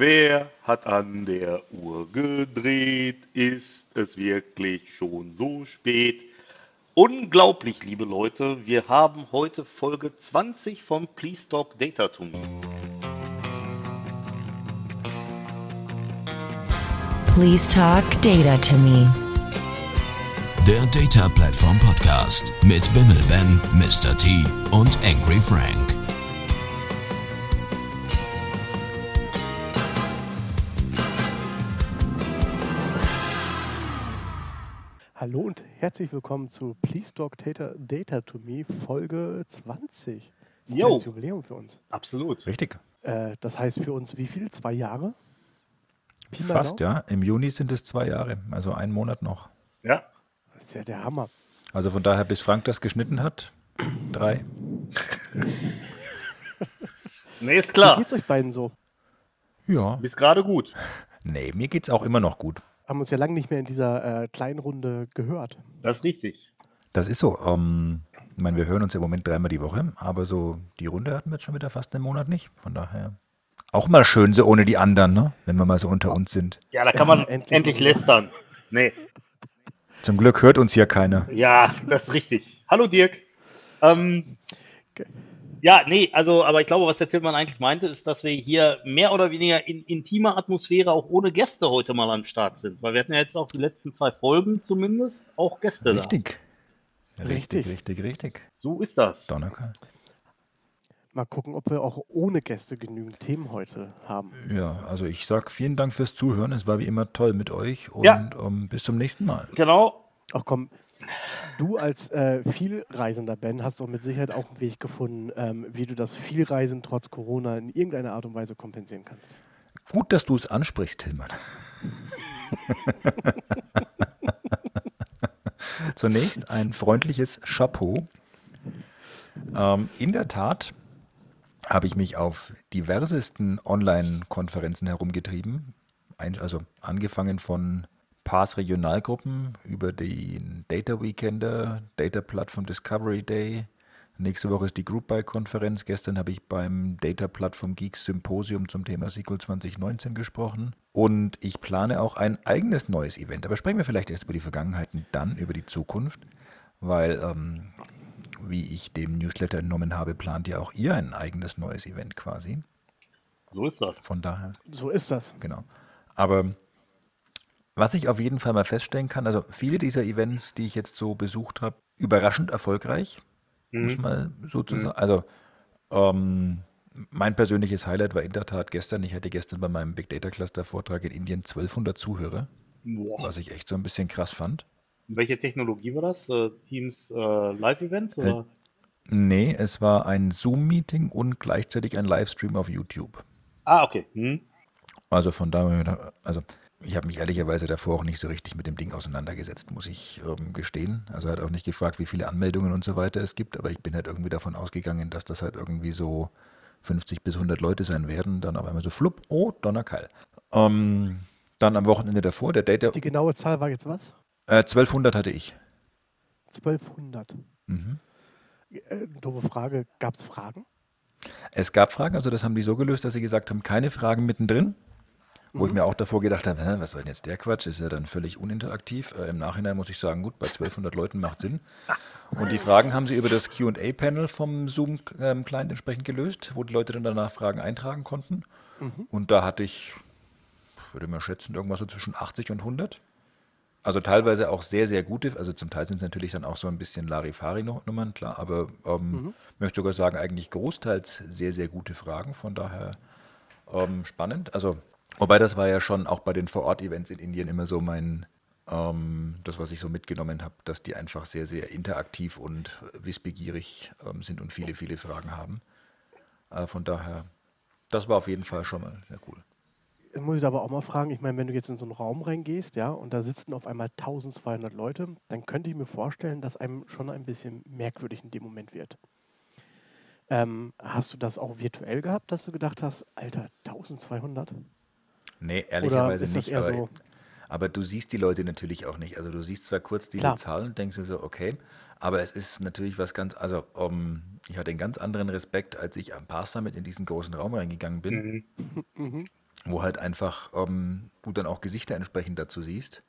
Wer hat an der Uhr gedreht? Ist es wirklich schon so spät? Unglaublich, liebe Leute, wir haben heute Folge 20 von Please Talk Data to Me. Please talk data to me. Der Data Platform Podcast mit Bimmel Ben, Mr. T und Angry Frank. Hallo und herzlich willkommen zu Please Talk Data, Data to Me Folge 20. Das ist ein Jubiläum für uns. Absolut. Richtig. Äh, das heißt für uns wie viel? Zwei Jahre? Pi Fast, ja. Im Juni sind es zwei Jahre, also einen Monat noch. Ja, Das ist ja der Hammer. Also von daher, bis Frank das geschnitten hat, drei. nee, ist Wie klar. geht's euch beiden so? Ja. Bist gerade gut. Nee, mir geht's auch immer noch gut. Haben uns ja lange nicht mehr in dieser äh, kleinen Runde gehört. Das ist richtig. Das ist so. Ähm, ich meine, wir hören uns im Moment dreimal die Woche, aber so die Runde hatten wir jetzt schon wieder fast einen Monat nicht. Von daher auch mal schön so ohne die anderen, ne? wenn wir mal so unter uns sind. Ja, da kann man endlich. endlich, lästern. Nee, Zum Glück hört uns hier keiner. ja, das ist richtig. Hallo Dirk. Ähm, ja, nee, also, aber ich glaube, was der Tillmann eigentlich meinte, ist, dass wir hier mehr oder weniger in intimer Atmosphäre auch ohne Gäste heute mal am Start sind. Weil wir hatten ja jetzt auch die letzten zwei Folgen zumindest auch Gäste da. Richtig. Richtig. Richtig, richtig, richtig. So ist das. Donnerkeil. Mal gucken, ob wir auch ohne Gäste genügend Themen heute haben. Ja, also ich sag vielen Dank fürs Zuhören. Es war wie immer toll mit euch und Ja. ähm, bis zum nächsten Mal. Genau. Ach komm, du als äh, Vielreisender Ben hast doch mit Sicherheit auch einen Weg gefunden, ähm, wie du das Vielreisen trotz Corona in irgendeiner Art und Weise kompensieren kannst. Gut, dass du es ansprichst, Tillmann. Zunächst ein freundliches Chapeau. Ähm, in der Tat habe ich mich auf diversesten Online-Konferenzen herumgetrieben. Ein, also angefangen von PAS Regionalgruppen über den Data Weekender, Data Platform Discovery Day. Nächste Woche ist die Group Buy Konferenz. Gestern habe ich beim Data Platform Geeks Symposium zum Thema SQL 2019 gesprochen. Und ich plane auch ein eigenes neues Event. Aber sprechen wir vielleicht erst über die Vergangenheit und dann über die Zukunft, weil, ähm, wie ich dem Newsletter entnommen habe, plant ja auch ihr ein eigenes neues Event quasi. So ist das. Von daher So ist das. Genau. Aber was ich auf jeden Fall mal feststellen kann, also viele dieser Events, die ich jetzt so besucht habe, überraschend erfolgreich, muss man so zu sagen. Also ähm, mein persönliches Highlight war in der Tat gestern. Ich hatte gestern bei meinem Big Data Cluster Vortrag in Indien 1200 Zuhörer, Boah. was ich echt so ein bisschen krass fand. Welche Technologie war das? Äh, Teams äh, Live-Events? oder? Nee, es war ein Zoom-Meeting und gleichzeitig ein Livestream auf YouTube. Ah, okay. Hm. Also von daher, also ich habe mich ehrlicherweise davor auch nicht so richtig mit dem Ding auseinandergesetzt, muss ich ähm, gestehen. Also er hat auch nicht gefragt, wie viele Anmeldungen und so weiter es gibt, aber ich bin halt irgendwie davon ausgegangen, dass das halt irgendwie so 50 bis 100 Leute sein werden. Dann auf einmal so flupp, oh, Donnerkeil. Ähm, dann am Wochenende davor, der Data, Die genaue Zahl war jetzt was? äh, 1200 hatte ich. 1200. Mhm. Äh, doofe Frage, gab es Fragen? Es gab Fragen, also das haben die so gelöst, dass sie gesagt haben, keine Fragen mittendrin. Wo ich mir auch davor gedacht habe, hä, was soll denn jetzt der Quatsch? Ist ja dann völlig uninteraktiv. Äh, Im Nachhinein muss ich sagen, gut, bei 1200 Leuten macht Sinn. Und die Fragen haben sie über das QA-Panel vom Zoom-Client entsprechend gelöst, wo die Leute dann danach Fragen eintragen konnten. Und da hatte ich, würde mal schätzen, irgendwas so zwischen 80 und 100. Also teilweise auch sehr, sehr gute, also zum Teil sind es natürlich dann auch so ein bisschen Larifari-Nummern, klar, aber ähm, möchte sogar sagen, eigentlich großteils sehr, sehr gute Fragen, von daher ähm, spannend. Also, wobei das war ja schon auch bei den Vor-Ort-Events in Indien immer so mein, ähm, das, was ich so mitgenommen habe, dass die einfach sehr, sehr interaktiv und wissbegierig ähm, sind und viele, viele Fragen haben. Äh, von daher, das war auf jeden Fall schon mal sehr cool. Jetzt muss ich aber auch mal fragen, ich meine, wenn du jetzt in so einen Raum reingehst, ja, und da sitzen auf einmal 1200 Leute, dann könnte ich mir vorstellen, dass einem schon ein bisschen merkwürdig in dem Moment wird. Ähm, hast du das auch virtuell gehabt, dass du gedacht hast, Alter, 1200? Nee, ehrlicherweise nicht, aber, so- aber du siehst die Leute natürlich auch nicht. Also du siehst zwar kurz diese Klar. Zahlen und denkst dir so, okay, aber es ist natürlich was ganz, also um, ich hatte einen ganz anderen Respekt, als ich am Pass Summit in diesen großen Raum reingegangen bin. Mhm. Mhm. wo halt einfach ähm, du dann auch Gesichter entsprechend dazu siehst.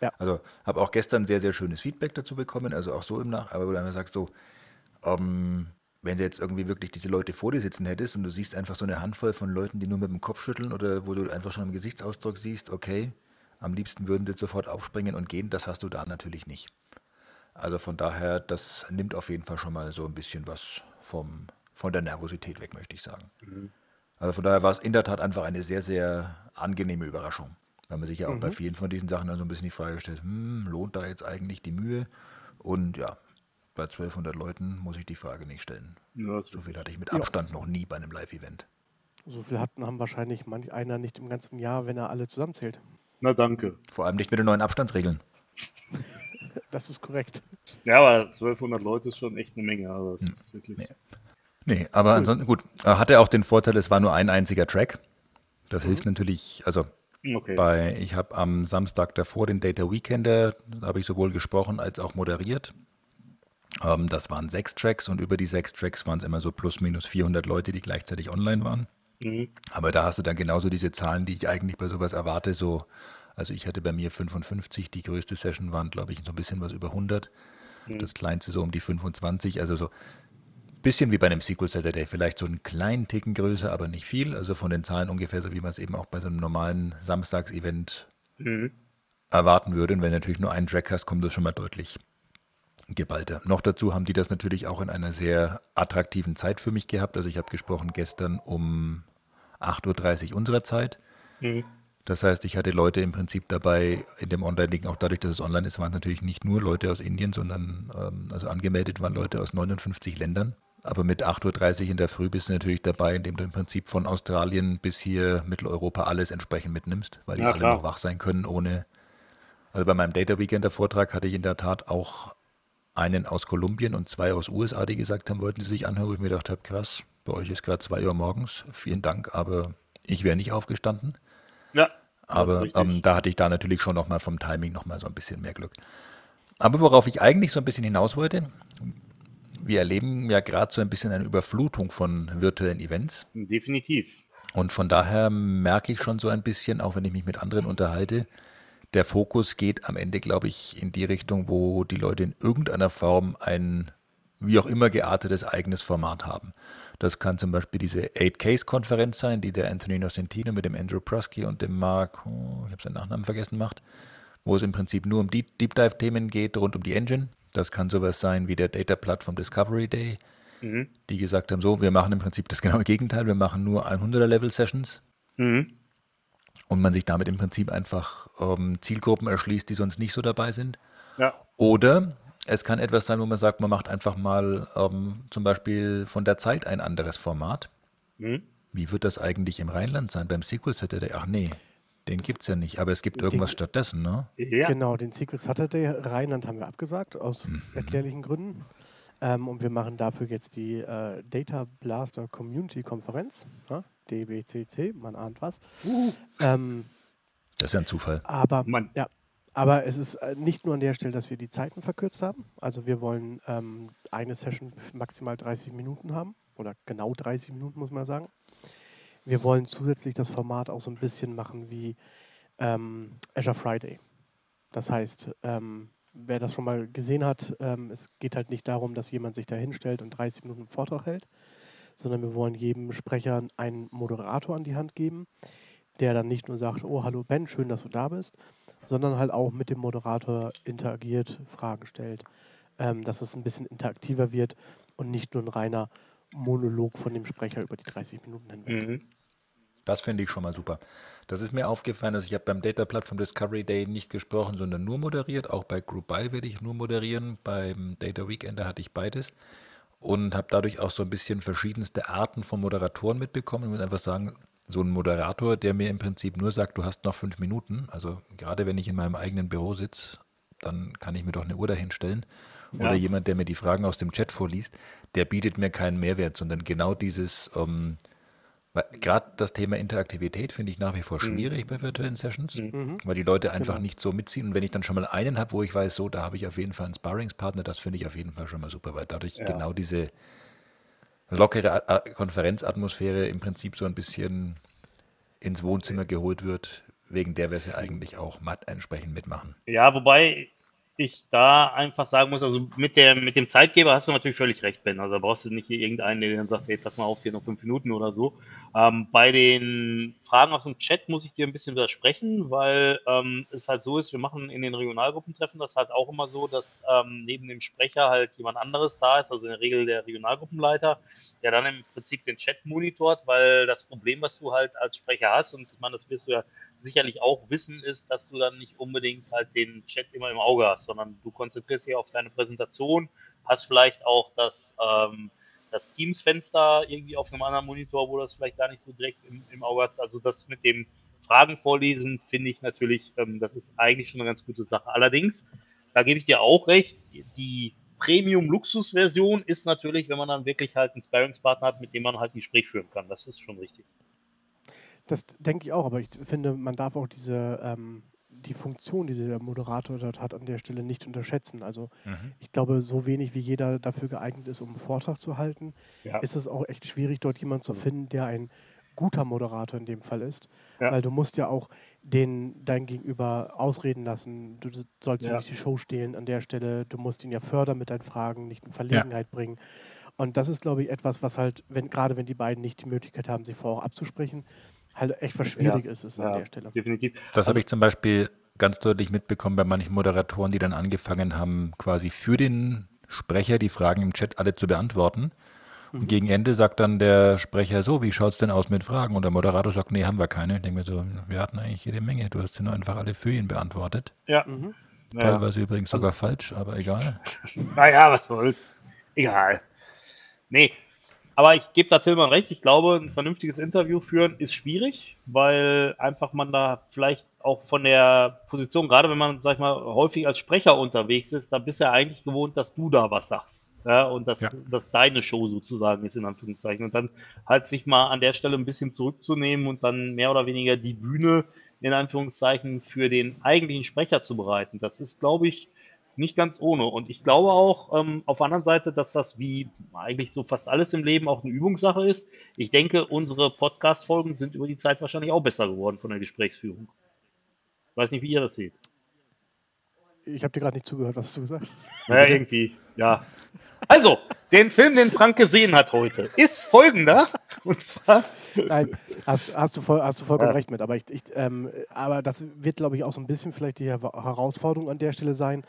Ja. Also habe auch gestern sehr, sehr schönes Feedback dazu bekommen, also auch so im Nach, aber wo du einfach sagst so, ähm, wenn du jetzt irgendwie wirklich diese Leute vor dir sitzen hättest und du siehst einfach so eine Handvoll von Leuten, die nur mit dem Kopf schütteln oder wo du einfach schon im Gesichtsausdruck siehst, okay, am liebsten würden sie sofort aufspringen und gehen, das hast du da natürlich nicht. Also von daher, das nimmt auf jeden Fall schon mal so ein bisschen was vom, von der Nervosität weg, möchte ich sagen. Also von daher war es in der Tat einfach eine sehr, sehr angenehme Überraschung. Weil man sich ja auch bei vielen von diesen Sachen dann so ein bisschen die Frage stellt, hm, lohnt da jetzt eigentlich die Mühe? Und ja, bei 1200 Leuten muss ich die Frage nicht stellen. Ja, So viel hatte ich mit Abstand noch nie bei einem Live-Event. So viel hatten haben wahrscheinlich manch einer nicht im ganzen Jahr, wenn er alle zusammenzählt. Na danke. Vor allem nicht mit den neuen Abstandsregeln. Das ist korrekt. Ja, aber 1200 Leute ist schon echt eine Menge. Also das ist wirklich. Nee. Nee, aber ansonsten gut. Äh, Hatte auch den Vorteil, es war nur ein einziger Track. Das hilft natürlich, also Okay. bei, ich habe am Samstag davor den Data Weekender, da habe ich sowohl gesprochen als auch moderiert. Ähm, das waren sechs Tracks und über die sechs Tracks waren es immer so plus minus 400 Leute, die gleichzeitig online waren. Mhm. Aber da hast du dann genauso diese Zahlen, die ich eigentlich bei sowas erwarte. So, also ich hatte bei mir 55, die größte Session waren, glaube ich, so ein bisschen was über 100. Das kleinste so um die 25. Also so ein bisschen wie bei einem SQL Saturday, vielleicht so einen kleinen Ticken größer, aber nicht viel. Also von den Zahlen ungefähr so, wie man es eben auch bei so einem normalen Samstagsevent Mhm. erwarten würde. Und wenn du natürlich nur einen Track hast, kommt das schon mal deutlich geballter. Noch dazu haben die das natürlich auch in einer sehr attraktiven Zeit für mich gehabt. Also ich habe gesprochen gestern um 8.30 Uhr unserer Zeit. Mhm. Das heißt, ich hatte Leute im Prinzip dabei in dem Online-Ding, auch dadurch, dass es online ist, waren es natürlich nicht nur Leute aus Indien, sondern ähm, also angemeldet waren Leute aus 59 Ländern. Aber mit 8.30 Uhr in der Früh bist du natürlich dabei, indem du im Prinzip von Australien bis hier Mitteleuropa alles entsprechend mitnimmst, weil die Ja, alle klar. noch wach sein können ohne. Also bei meinem Data Weekender Vortrag hatte ich in der Tat auch einen aus Kolumbien und zwei aus USA, die gesagt haben, wollten sie sich anhören, wo ich mir gedacht habe, krass, bei euch ist gerade 2 Uhr morgens, vielen Dank, aber ich wäre nicht aufgestanden. Ja. Aber ähm, da hatte ich da natürlich schon nochmal vom Timing nochmal so ein bisschen mehr Glück. Aber worauf ich eigentlich so ein bisschen hinaus wollte, wir erleben ja gerade so ein bisschen eine Überflutung von virtuellen Events. Definitiv. Und von daher merke ich schon so ein bisschen, auch wenn ich mich mit anderen unterhalte, der Fokus geht am Ende, glaube ich, in die Richtung, wo die Leute in irgendeiner Form ein wie auch immer geartetes eigenes Format haben. Das kann zum Beispiel diese 8Case-Konferenz sein, die der Anthony Nocentino mit dem Andrew Prusky und dem Mark, oh, ich habe seinen Nachnamen vergessen, macht, wo es im Prinzip nur um Deep, Deep Dive-Themen geht rund um die Engine. Das kann sowas sein wie der Data Plattform Discovery Day, Mhm. die gesagt haben, so, wir machen im Prinzip das genaue Gegenteil, wir machen nur 100er-Level-Sessions Mhm. Und man sich damit im Prinzip einfach ähm, Zielgruppen erschließt, die sonst nicht so dabei sind. Ja. Oder es kann etwas sein, wo man sagt, man macht einfach mal ähm, zum Beispiel von der Zeit ein anderes Format. Mhm. Wie wird das eigentlich im Rheinland sein? Beim SQL Saturday? Ach nee, den gibt es ja nicht, aber es gibt irgendwas stattdessen, ne? Ja. Genau, den Secret Saturday Rheinland haben wir abgesagt, aus erklärlichen Gründen. Ähm, und wir machen dafür jetzt die äh, Data Blaster Community Konferenz, ja, DBCC, man ahnt was. Ähm, Das ist ja ein Zufall. aber, Mann. ja, aber es ist äh, nicht nur an der Stelle, dass wir die Zeiten verkürzt haben. Also wir wollen ähm, eine Session maximal 30 Minuten haben oder genau 30 Minuten, muss man sagen. Wir wollen zusätzlich das Format auch so ein bisschen machen wie ähm, Azure Friday. Das heißt, ähm, wer das schon mal gesehen hat, ähm, es geht halt nicht darum, dass jemand sich da hinstellt und 30 Minuten einen Vortrag hält, sondern wir wollen jedem Sprecher einen Moderator an die Hand geben, der dann nicht nur sagt, oh, hallo Ben, schön, dass du da bist, sondern halt auch mit dem Moderator interagiert, Fragen stellt, ähm, dass es ein bisschen interaktiver wird und nicht nur ein reiner Monolog von dem Sprecher über die 30 Minuten hinweg. Mhm. Das finde ich schon mal super. Das ist mir aufgefallen, dass ich habe beim Data Plattform Discovery Day nicht gesprochen, sondern nur moderiert. Auch bei Group Buy werde ich nur moderieren. Beim Data Weekender hatte ich beides und habe dadurch auch so ein bisschen verschiedenste Arten von Moderatoren mitbekommen. Ich muss einfach sagen, so ein Moderator, der mir im Prinzip nur sagt, du hast noch fünf Minuten. Also gerade wenn ich in meinem eigenen Büro sitze, dann kann ich mir doch eine Uhr dahinstellen. Oder Ja. jemand, der mir die Fragen aus dem Chat vorliest, der bietet mir keinen Mehrwert, sondern genau dieses, ähm, gerade das Thema Interaktivität finde ich nach wie vor schwierig bei virtuellen Sessions, weil die Leute einfach Genau. nicht so mitziehen. Und wenn ich dann schon mal einen habe, wo ich weiß, so, da habe ich auf jeden Fall einen Sparringspartner, das finde ich auf jeden Fall schon mal super, weil dadurch Ja. genau diese lockere A- Konferenzatmosphäre im Prinzip so ein bisschen ins Wohnzimmer geholt wird, wegen der wir es ja eigentlich auch matt entsprechend mitmachen. Ja, wobei ich da einfach sagen muss, also mit, der, mit dem Zeitgeber hast du natürlich völlig recht, Ben. Also da brauchst du nicht irgendeinen, der dann sagt, hey, pass mal auf, hier noch fünf Minuten oder so. Ähm, bei den Fragen aus dem Chat muss ich dir ein bisschen widersprechen, weil ähm, es halt so ist, wir machen in den Regionalgruppentreffen das halt auch immer so, dass ähm, neben dem Sprecher halt jemand anderes da ist, also in der Regel der Regionalgruppenleiter, der dann im Prinzip den Chat monitort, weil das Problem, was du halt als Sprecher hast, und ich meine, das wirst du ja sicherlich auch wissen, ist, dass du dann nicht unbedingt halt den Chat immer im Auge hast, sondern du konzentrierst dich auf deine Präsentation, hast vielleicht auch das, ähm, das Teams-Fenster irgendwie auf einem anderen Monitor, wo du das vielleicht gar nicht so direkt im, im Auge hast. Also das mit dem Fragen vorlesen finde ich natürlich, ähm, das ist eigentlich schon eine ganz gute Sache. Allerdings, da gebe ich dir auch recht, die Premium-Luxus-Version ist natürlich, wenn man dann wirklich halt einen Sparringspartner hat, mit dem man halt ein Gespräch führen kann. Das ist schon richtig. Das denke ich auch, aber ich finde, man darf auch diese ähm, die Funktion, die der Moderator dort hat, an der Stelle nicht unterschätzen. Also Mhm. ich glaube, so wenig wie jeder dafür geeignet ist, um einen Vortrag zu halten, Ja. ist es auch echt schwierig, dort jemanden zu finden, der ein guter Moderator in dem Fall ist. Ja. Weil du musst ja auch den dein Gegenüber ausreden lassen. Du sollst Ja. nicht die Show stehlen an der Stelle. Du musst ihn ja fördern mit deinen Fragen, nicht in Verlegenheit bringen. Und das ist, glaube ich, etwas, was halt, wenn, gerade wenn die beiden nicht die Möglichkeit haben, sich vorher abzusprechen, halt echt was schwierig ist, ist an ja, der Stelle. definitiv. Das Also- habe ich zum Beispiel ganz deutlich mitbekommen bei manchen Moderatoren, die dann angefangen haben, quasi für den Sprecher die Fragen im Chat alle zu beantworten. Und gegen Ende sagt dann der Sprecher so, wie schaut es denn aus mit Fragen? Und der Moderator sagt, nee, haben wir keine. Ich denke mir so, wir hatten eigentlich jede Menge. Du hast sie nur einfach alle für ihn beantwortet. Ja. Mhm. ja. Teilweise übrigens sogar falsch, aber egal. Naja, was soll's. Egal. Nee, aber ich gebe da Tillmann recht. Ich glaube, ein vernünftiges Interview führen ist schwierig, weil einfach man da vielleicht auch von der Position, gerade wenn man, sag ich mal, häufig als Sprecher unterwegs ist, da bist du ja eigentlich gewohnt, dass du da was sagst. Ja, und dass, Ja. dass deine Show sozusagen ist, in Anführungszeichen. Und dann halt sich mal an der Stelle ein bisschen zurückzunehmen und dann mehr oder weniger die Bühne in Anführungszeichen für den eigentlichen Sprecher zu bereiten. Das ist, glaube ich, nicht ganz ohne. Und ich glaube auch ähm, auf der anderen Seite, dass das wie eigentlich so fast alles im Leben auch eine Übungssache ist. Ich denke, unsere Podcast-Folgen sind über die Zeit wahrscheinlich auch besser geworden von der Gesprächsführung. Weiß nicht, wie ihr das seht. Ich habe dir gerade nicht zugehört, was hast du gesagt? Naja, irgendwie, ja. Also, den Film, den Frank gesehen hat heute, ist folgender. Und zwar, Nein, hast, hast, du, voll, hast du vollkommen Ja. recht mit. Aber, ich, ich, ähm, aber das wird, glaube ich, auch so ein bisschen vielleicht die Her- Herausforderung an der Stelle sein,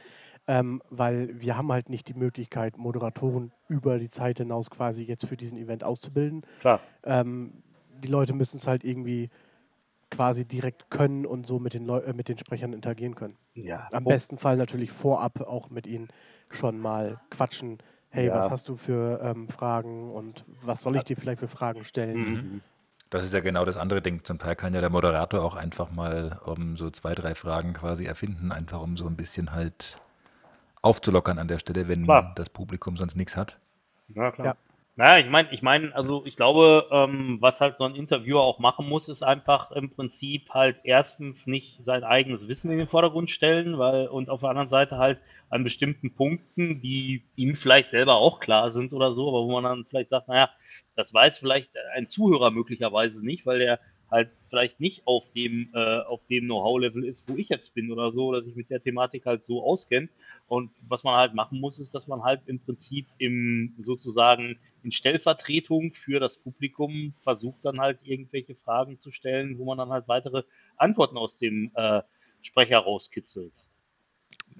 ähm, weil wir haben halt nicht die Möglichkeit, Moderatoren über die Zeit hinaus quasi jetzt für diesen Event auszubilden. klar, Ähm, die Leute müssen es halt irgendwie quasi direkt können und so mit den, Leu äh, mit den Sprechern interagieren können. ja. Am besten Fall natürlich vorab auch mit ihnen schon mal quatschen. Hey, Ja. was hast du für ähm, Fragen und was soll ich dir vielleicht für Fragen stellen? Mhm. Das ist ja genau das andere Ding. Zum Teil kann ja der Moderator auch einfach mal um so zwei, drei Fragen quasi erfinden, einfach um so ein bisschen halt aufzulockern an der Stelle, wenn Klar. das Publikum sonst nichts hat. Ja, klar. Ja. Naja, ich meine, ich meine, also ich glaube, ähm, was halt so ein Interviewer auch machen muss, ist einfach im Prinzip halt erstens nicht sein eigenes Wissen in den Vordergrund stellen, weil und auf der anderen Seite halt an bestimmten Punkten, die ihm vielleicht selber auch klar sind oder so, aber wo man dann vielleicht sagt, naja, das weiß vielleicht ein Zuhörer möglicherweise nicht, weil der halt vielleicht nicht auf dem, äh, auf dem Know-how-Level ist, wo ich jetzt bin oder so, oder sich mit der Thematik halt so auskennt. Und was man halt machen muss, ist, dass man halt im Prinzip im sozusagen in Stellvertretung für das Publikum versucht dann halt irgendwelche Fragen zu stellen, wo man dann halt weitere Antworten aus dem äh, Sprecher rauskitzelt.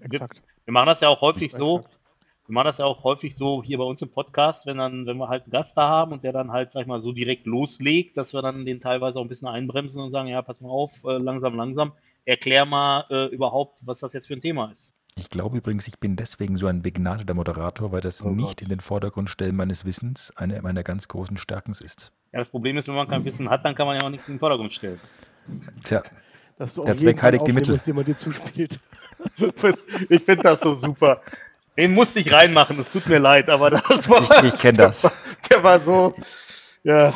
Exakt. Wir machen das ja auch häufig so, Exakt. wir machen das ja auch häufig so hier bei uns im Podcast, wenn dann, wenn wir halt einen Gast da haben und der dann halt, sag ich mal, so direkt loslegt, dass wir dann den teilweise auch ein bisschen einbremsen und sagen, ja, pass mal auf, äh, langsam, langsam, erklär mal äh, überhaupt, was das jetzt für ein Thema ist. Ich glaube übrigens, ich bin deswegen so ein begnadeter Moderator, weil das Oh nicht Gott. in den Vordergrund stellen meines Wissens eine meiner ganz großen Stärken ist. Ja, das Problem ist, wenn man kein Wissen hat, dann kann man ja auch nichts in den Vordergrund stellen. Tja, Dass du auch Der Zweck heiligt die Mittel. musst, dir zuspielt. Ich finde das so super. Den musste ich reinmachen, es tut mir leid, aber das war. ich, ich kenne das. Der war so. Ja,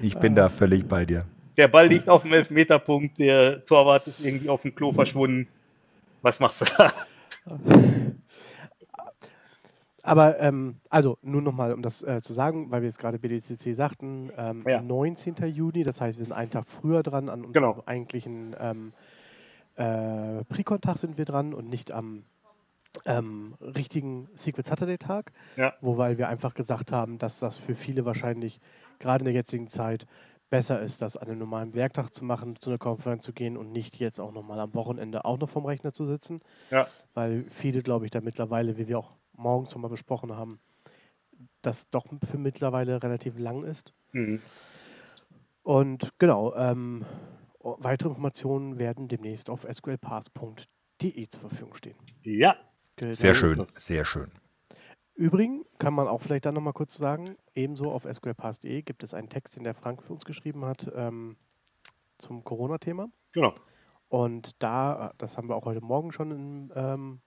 Ich bin da völlig bei dir. der Ball liegt auf dem Elfmeterpunkt, der Torwart ist irgendwie auf dem Klo verschwunden. Was machst du da? Aber ähm, also nur nochmal, um das äh, zu sagen, weil wir jetzt gerade BDCC sagten, ähm, Ja. 19. Juni, das heißt, wir sind einen Tag früher dran, an unserem Genau. eigentlichen ähm, äh, Precon-Tag sind wir dran und nicht am ähm, richtigen Secret Saturday-Tag, Ja. wobei wir einfach gesagt haben, dass das für viele wahrscheinlich gerade in der jetzigen Zeit besser ist, das an einem normalen Werktag zu machen, zu einer Konferenz zu gehen und nicht jetzt auch nochmal am Wochenende auch noch vom Rechner zu sitzen Ja. weil viele, glaube ich, da mittlerweile, wie wir auch morgens schon mal besprochen haben, das doch für mittlerweile relativ lang ist. Mhm. Und genau, ähm, weitere Informationen werden demnächst auf sqlpass.de zur Verfügung stehen. Ja. Genau. Sehr schön, sehr schön. Übrigens kann man auch vielleicht dann nochmal kurz sagen, ebenso auf sqlpass.de gibt es einen Text, den der Frank für uns geschrieben hat ähm, zum Corona-Thema. Genau. Und da, äh, das haben wir auch heute Morgen schon in, ähm,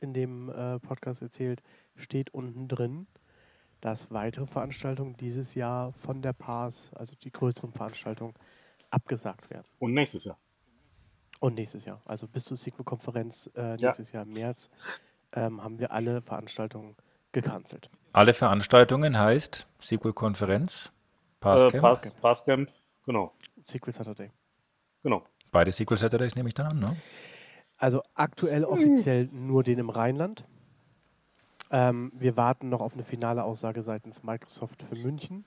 in dem äh, Podcast erzählt, steht unten drin, dass weitere Veranstaltungen dieses Jahr von der PAS, also die größeren Veranstaltungen, abgesagt werden. Und nächstes Jahr. Und nächstes Jahr, also bis zur SQL-Konferenz äh, Ja. nächstes Jahr im März, ähm, haben wir alle Veranstaltungen gecancelt. Alle Veranstaltungen heißt SQL-Konferenz, Äh, Passcamp, Pass, Passcamp. Genau. SQL Saturday. Genau. beide SQL Saturdays nehme ich dann an, ne? Also aktuell offiziell nur den im Rheinland. Ähm, wir warten noch auf eine finale Aussage seitens Microsoft für München.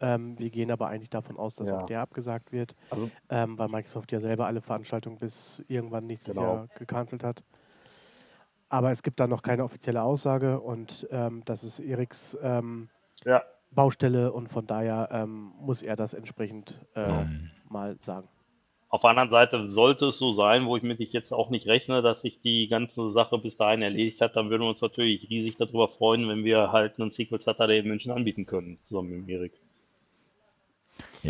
Ähm, wir gehen aber eigentlich davon aus, dass Ja. auch der abgesagt wird, Also, ähm, weil Microsoft ja selber alle Veranstaltungen bis irgendwann nächstes Genau. Jahr gecancelt hat. Aber es gibt da noch keine offizielle Aussage und ähm, das ist Eriks ähm, ja. Baustelle und von daher ähm, muss er das entsprechend äh, Mhm. mal sagen. Auf der anderen Seite sollte es so sein, wo ich mit ich jetzt auch nicht rechne, dass sich die ganze Sache bis dahin erledigt hat, dann würden wir uns natürlich riesig darüber freuen, wenn wir halt einen Sequel Saturday in München anbieten können, zusammen mit Erik.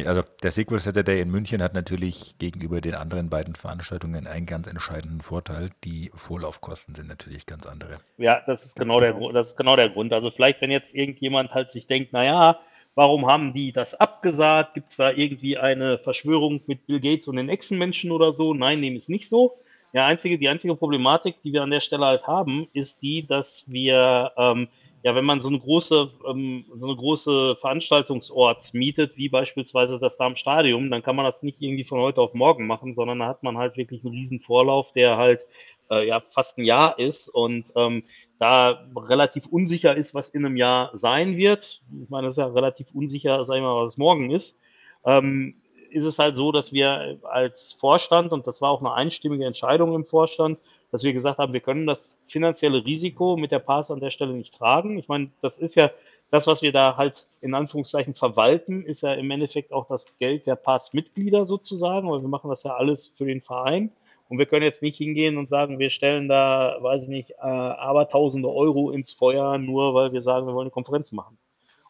Also der SQL Saturday in München hat natürlich gegenüber den anderen beiden Veranstaltungen einen ganz entscheidenden Vorteil. Die Vorlaufkosten sind natürlich ganz andere. Ja, das ist genau der, genau. Gru- das ist genau der Grund. Also vielleicht, wenn jetzt irgendjemand halt sich denkt, naja, warum haben die das abgesagt? Gibt es da irgendwie eine Verschwörung mit Bill Gates und den Echsenmenschen oder so? Nein, dem ist nicht so. Ja, einzige, die einzige Problematik, die wir an der Stelle halt haben, ist die, dass wir, ähm, ja, wenn man so eine große, ähm, so eine große Veranstaltungsort mietet, wie beispielsweise das Darmstadion, dann kann man das nicht irgendwie von heute auf morgen machen, sondern da hat man halt wirklich einen riesen Vorlauf, der halt äh, ja fast ein Jahr ist und ähm, da relativ unsicher ist, was in einem Jahr sein wird. Ich meine, das ist ja relativ unsicher, sag ich mal, was morgen ist. Ähm, ist es halt so, dass wir als Vorstand, und das war auch eine einstimmige Entscheidung im Vorstand, dass wir gesagt haben, wir können das finanzielle Risiko mit der Pass an der Stelle nicht tragen. Ich meine, das ist ja das, was wir da halt in Anführungszeichen verwalten, ist ja im Endeffekt auch das Geld der Pass-Mitglieder sozusagen, weil wir machen das ja alles für den Verein. Und wir können jetzt nicht hingehen und sagen, wir stellen da, weiß ich nicht, äh, aber tausende Euro ins Feuer, nur weil wir sagen, wir wollen eine Konferenz machen.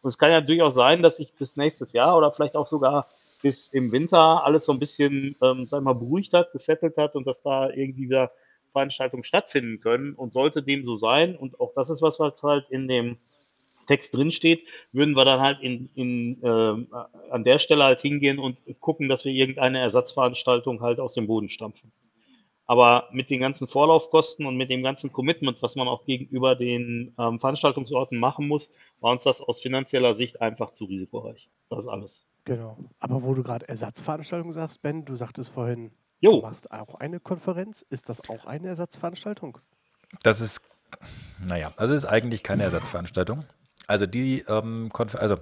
Und es kann ja durchaus sein, dass sich bis nächstes Jahr oder vielleicht auch sogar bis im Winter alles so ein bisschen, ähm, sag ich mal, beruhigt hat, gesettelt hat und dass da irgendwie wieder Veranstaltungen stattfinden können. Und sollte dem so sein, und auch das ist was, was halt in dem Text drinsteht, würden wir dann halt in, in, ähm, an der Stelle halt hingehen und gucken, dass wir irgendeine Ersatzveranstaltung halt aus dem Boden stampfen. Aber mit den ganzen Vorlaufkosten und mit dem ganzen Commitment, was man auch gegenüber den ähm, Veranstaltungsorten machen muss, war uns das aus finanzieller Sicht einfach zu risikoreich. Das ist alles. Genau. Aber wo du gerade Ersatzveranstaltung sagst, Ben, du sagtest vorhin, Jo. du machst auch eine Konferenz. Ist das auch eine Ersatzveranstaltung? Das ist, naja, also ist eigentlich keine Ersatzveranstaltung. Also die, ähm, Konfer also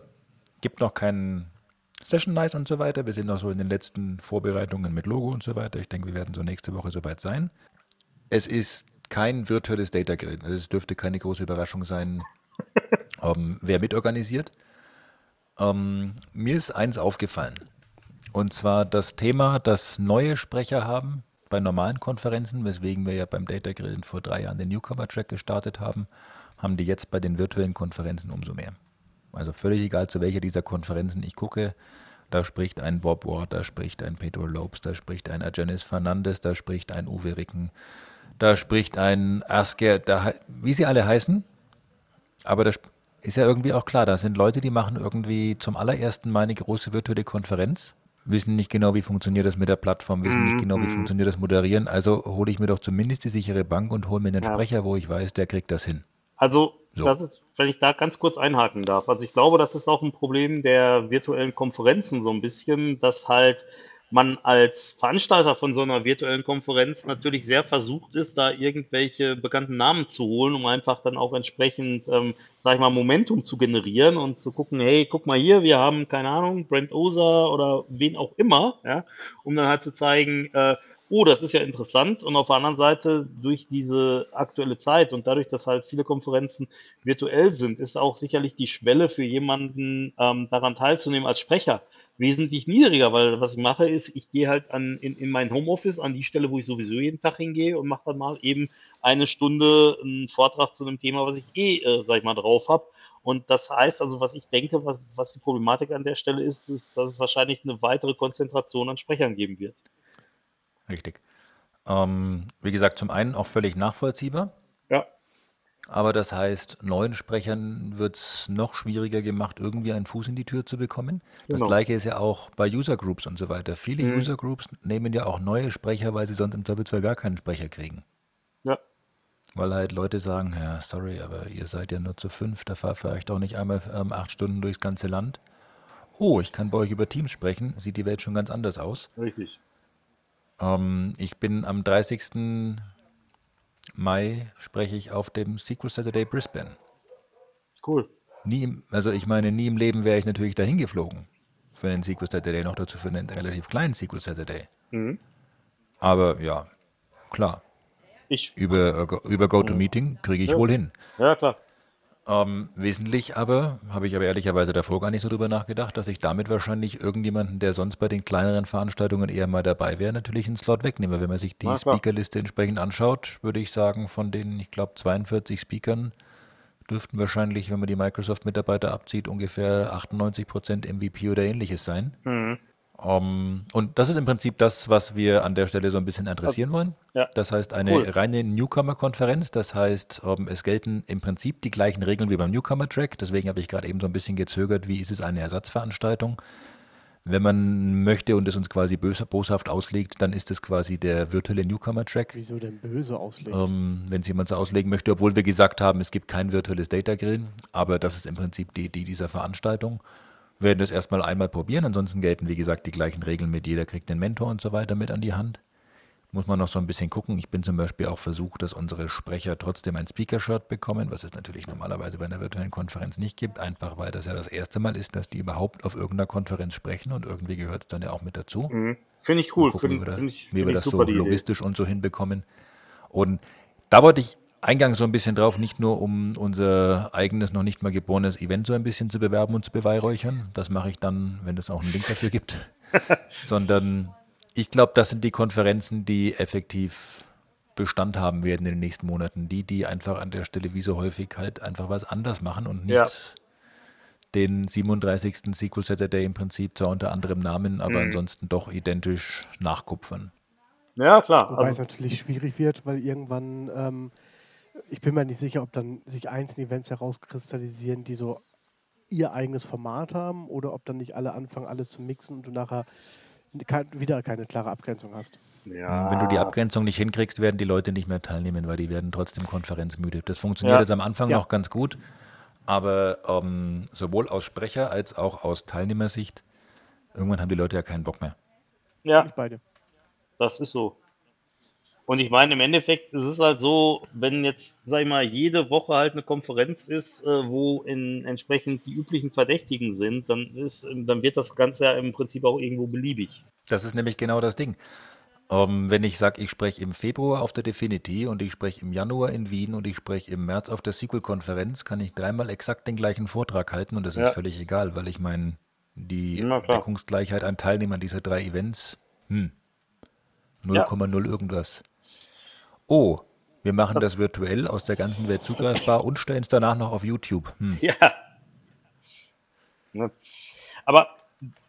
gibt noch keinen Session Nice und so weiter. Wir sind noch so in den letzten Vorbereitungen mit Logo und so weiter. Ich denke, wir werden so nächste Woche soweit sein. Es ist kein virtuelles Data Grid. Also es dürfte keine große Überraschung sein, ähm, wer mitorganisiert. Ähm, mir ist eins aufgefallen. Und zwar das Thema, dass neue Sprecher haben bei normalen Konferenzen, weswegen wir ja beim Data Grill vor drei Jahren den Newcomer-Track gestartet haben, haben die jetzt bei den virtuellen Konferenzen umso mehr. Also völlig egal, zu welcher dieser Konferenzen ich gucke, da spricht ein Bob Ward, da spricht ein Pedro Lopes, da spricht ein Ajanis Fernandes, da spricht ein Uwe Ricken, da spricht ein Asker, da, wie sie alle heißen, aber das ist ja irgendwie auch klar, da sind Leute, die machen irgendwie zum allerersten Mal eine große virtuelle Konferenz, wissen nicht genau, wie funktioniert das mit der Plattform, wissen nicht genau, wie Mhm. funktioniert das Moderieren. Also hole ich mir doch zumindest die sichere Bank und hole mir einen Ja. Sprecher, wo ich weiß, der kriegt das hin. Also, So. das ist, wenn ich da ganz kurz einhaken darf. Also, ich glaube, das ist auch ein Problem der virtuellen Konferenzen so ein bisschen, dass halt man als Veranstalter von so einer virtuellen Konferenz natürlich sehr versucht ist, da irgendwelche bekannten Namen zu holen, um einfach dann auch entsprechend, ähm, sag ich mal, Momentum zu generieren und zu gucken, hey, guck mal hier, wir haben, keine Ahnung, Brent Oser oder wen auch immer, ja, um dann halt zu zeigen, äh, oh, das ist ja interessant. Und auf der anderen Seite, durch diese aktuelle Zeit und dadurch, dass halt viele Konferenzen virtuell sind, ist auch sicherlich die Schwelle für jemanden ähm, daran teilzunehmen als Sprecher wesentlich niedriger, weil was ich mache ist, ich gehe halt an, in, in mein Homeoffice an die Stelle, wo ich sowieso jeden Tag hingehe und mache dann mal eben eine Stunde einen Vortrag zu einem Thema, was ich eh, äh, sag ich mal, drauf habe. Und das heißt also, was ich denke, was, was die Problematik an der Stelle ist, ist, dass es wahrscheinlich eine weitere Konzentration an Sprechern geben wird. Richtig. Ähm, wie gesagt, zum einen auch völlig nachvollziehbar. Ja, Aber das heißt, neuen Sprechern wird es noch schwieriger gemacht, irgendwie einen Fuß in die Tür zu bekommen. Das Genau. gleiche ist ja auch bei User Groups und so weiter. Viele Mhm. User Groups nehmen ja auch neue Sprecher, weil sie sonst im Zweifelsfall gar keinen Sprecher kriegen. ja, Weil halt Leute sagen, ja, sorry, aber ihr seid ja nur zu fünf, da fahrt vielleicht auch nicht einmal ähm, acht Stunden durchs ganze Land. Oh, ich kann bei euch über Teams sprechen, sieht die Welt schon ganz anders aus. richtig. Ähm, ich bin am 30. Mai spreche ich auf dem Sequel Saturday Brisbane. Cool. Nie, im- also ich meine, nie im Leben wäre ich natürlich dahin geflogen für einen Sequel Saturday, noch dazu für einen relativ kleinen Sequel Saturday. Mhm. Aber ja, klar, Ich, über, äh, Go- über GoToMeeting kriege ich Ja. wohl hin. ja klar. Ähm, wesentlich aber, habe ich aber ehrlicherweise davor gar nicht so drüber nachgedacht, dass ich damit wahrscheinlich irgendjemanden, der sonst bei den kleineren Veranstaltungen eher mal dabei wäre, natürlich einen Slot wegnehme. Wenn man sich die. Speakerliste entsprechend anschaut, würde ich sagen, von den, ich glaube, 42 Speakern dürften wahrscheinlich, wenn man die Microsoft-Mitarbeiter abzieht, ungefähr 98% MVP oder ähnliches sein. Mhm. Ähm, und das ist im Prinzip das, was wir an der Stelle so ein bisschen adressieren wollen. Ja. Das heißt, eine Cool. reine Newcomer-Konferenz. Das heißt, ähm, es gelten im Prinzip die gleichen Regeln wie beim Newcomer-Track. Deswegen habe ich gerade eben so ein bisschen gezögert, wie ist es eine Ersatzveranstaltung. Wenn man möchte und es uns quasi bös, boshaft auslegt, dann ist es quasi der virtuelle Newcomer-Track. Wieso denn böse auslegen? Ähm, wenn es jemand so auslegen möchte, obwohl wir gesagt haben, es gibt kein virtuelles Data Grill, aber das ist im Prinzip die Idee dieser Veranstaltung. Wir werden das erstmal einmal probieren, ansonsten gelten, wie gesagt, die gleichen Regeln mit jeder kriegt einen Mentor und so weiter mit an die Hand. Muss man noch so ein bisschen gucken. Ich bin zum Beispiel auch versucht, dass unsere Sprecher trotzdem ein Speaker-Shirt bekommen, was es natürlich normalerweise bei einer virtuellen Konferenz nicht gibt, einfach weil das ja das erste Mal ist, dass die überhaupt auf irgendeiner Konferenz sprechen und irgendwie gehört es dann ja auch mit dazu. Mhm. Finde ich cool. Gucken, wie Finde wir, da, find ich, wie find wir das so Idee. logistisch und so hinbekommen. Und da wollte ich eingangs so ein bisschen drauf, nicht nur um unser eigenes, noch nicht mal geborenes Event so ein bisschen zu bewerben und zu beweihräuchern. Das mache ich dann, wenn es auch einen Link dafür gibt. Sondern ich glaube, das sind die Konferenzen, die effektiv Bestand haben werden in den nächsten Monaten. Die, die einfach an der Stelle wie so häufig halt einfach was anders machen und nicht Ja. den 37. Sequel Saturday im Prinzip zwar unter anderem Namen, aber Mhm. ansonsten doch identisch nachkupfern. Ja, klar. Wobei es Also, natürlich schwierig wird, weil irgendwann, ähm, ich bin mir nicht sicher, ob dann sich einzelne Events herauskristallisieren, die so ihr eigenes Format haben oder ob dann nicht alle anfangen, alles zu mixen und du nachher kein, wieder keine klare Abgrenzung hast. ja, Wenn du die Abgrenzung nicht hinkriegst, werden die Leute nicht mehr teilnehmen, weil die werden trotzdem konferenzmüde. Das funktioniert Ja. jetzt am Anfang Ja. noch ganz gut, aber ähm, sowohl aus Sprecher- als auch aus Teilnehmersicht, irgendwann haben die Leute ja keinen Bock mehr. ja, Ich beide. das ist so. Und ich meine, im Endeffekt, es ist halt so, wenn jetzt, sag ich mal, jede Woche halt eine Konferenz ist, äh, wo in, entsprechend die üblichen Verdächtigen sind, dann ist, dann wird das Ganze ja im Prinzip auch irgendwo beliebig. Das ist nämlich genau das Ding. Ähm, wenn ich sage, ich spreche im Februar auf der Definity und ich spreche im Januar in Wien und ich spreche im März auf der Sequel-Konferenz, kann ich dreimal exakt den gleichen Vortrag halten und das Ja. ist völlig egal, weil ich meine, die. Deckungsgleichheit an Teilnehmern dieser drei Events, hm, 0,0 irgendwas. Oh, wir machen das virtuell aus der ganzen Welt zugreifbar und stellen es danach noch auf YouTube. Hm. Ja. Ne? Aber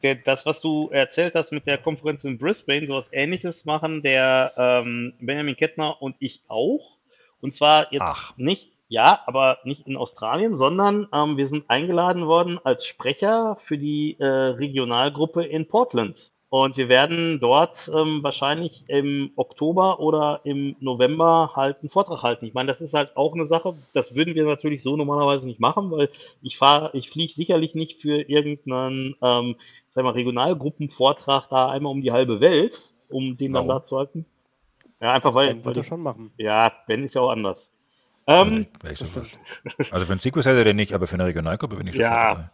der, das, was du erzählt hast mit der Konferenz in Brisbane, sowas ähnliches machen der ähm, Benjamin Kettner und ich auch. Und zwar jetzt Ach. nicht, ja, aber nicht in Australien, sondern ähm, wir sind eingeladen worden als Sprecher für die äh, Regionalgruppe in Portland. Und wir werden dort ähm, wahrscheinlich im Oktober oder im November halt einen Vortrag halten. Ich meine, das ist halt auch eine Sache, das würden wir natürlich so normalerweise nicht machen, weil ich fahre, ich fliege sicherlich nicht für irgendeinen, ähm, sag mal, Regionalgruppenvortrag da einmal um die halbe Welt, um den dann Warum? da zu halten. Ja, einfach weil, Ben das schon machen. ja, Ben ist ja auch anders. Also, Ähm, ich- wär ich sofort. also für einen Sequus hätte der nicht, aber für eine Regionalgruppe bin ich sofort Ja. dabei.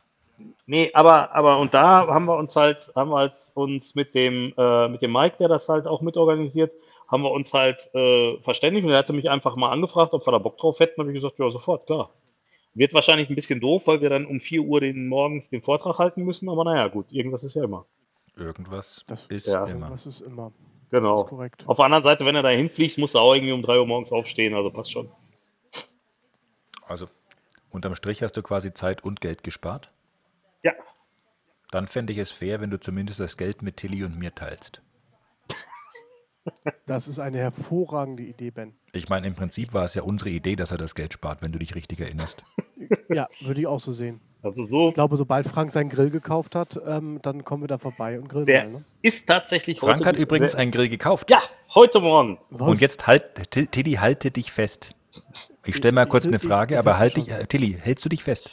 Nee, aber, aber und da haben wir uns halt, haben wir halt uns mit dem, äh, mit dem Mike, der das halt auch mitorganisiert, haben wir uns halt äh, verständigt und er hatte mich einfach mal angefragt, ob wir da Bock drauf hätten. habe ich gesagt, ja, sofort, klar. Wird wahrscheinlich ein bisschen doof, weil wir dann um 4 Uhr den morgens den Vortrag halten müssen, aber naja, gut, irgendwas ist ja immer. Irgendwas Das- ist Ja. immer. Das ist immer. Genau. Das ist korrekt. Auf der anderen Seite, wenn du da hinfliegst, musst du auch irgendwie um 3 Uhr morgens aufstehen, also passt schon. Also unterm Strich hast du quasi Zeit und Geld gespart. Ja, Dann fände ich es fair, wenn du zumindest das Geld mit Tilly und mir teilst. Das ist eine hervorragende Idee, Ben. Ich meine, im Prinzip war es ja unsere Idee, dass er das Geld spart, wenn du dich richtig erinnerst. Ja, würde ich auch so sehen. also so, Ich glaube, sobald Frank seinen Grill gekauft hat, ähm, dann kommen wir da vorbei und grillen der mal. Ne? ist tatsächlich Frank heute. hat übrigens einen Grill gekauft. Ja, heute Morgen. Was? Und jetzt halt, Til- Tilly, halte dich fest. Ich stelle mal kurz ich- eine Frage, ich aber halt dich, Tilly, hältst du dich fest?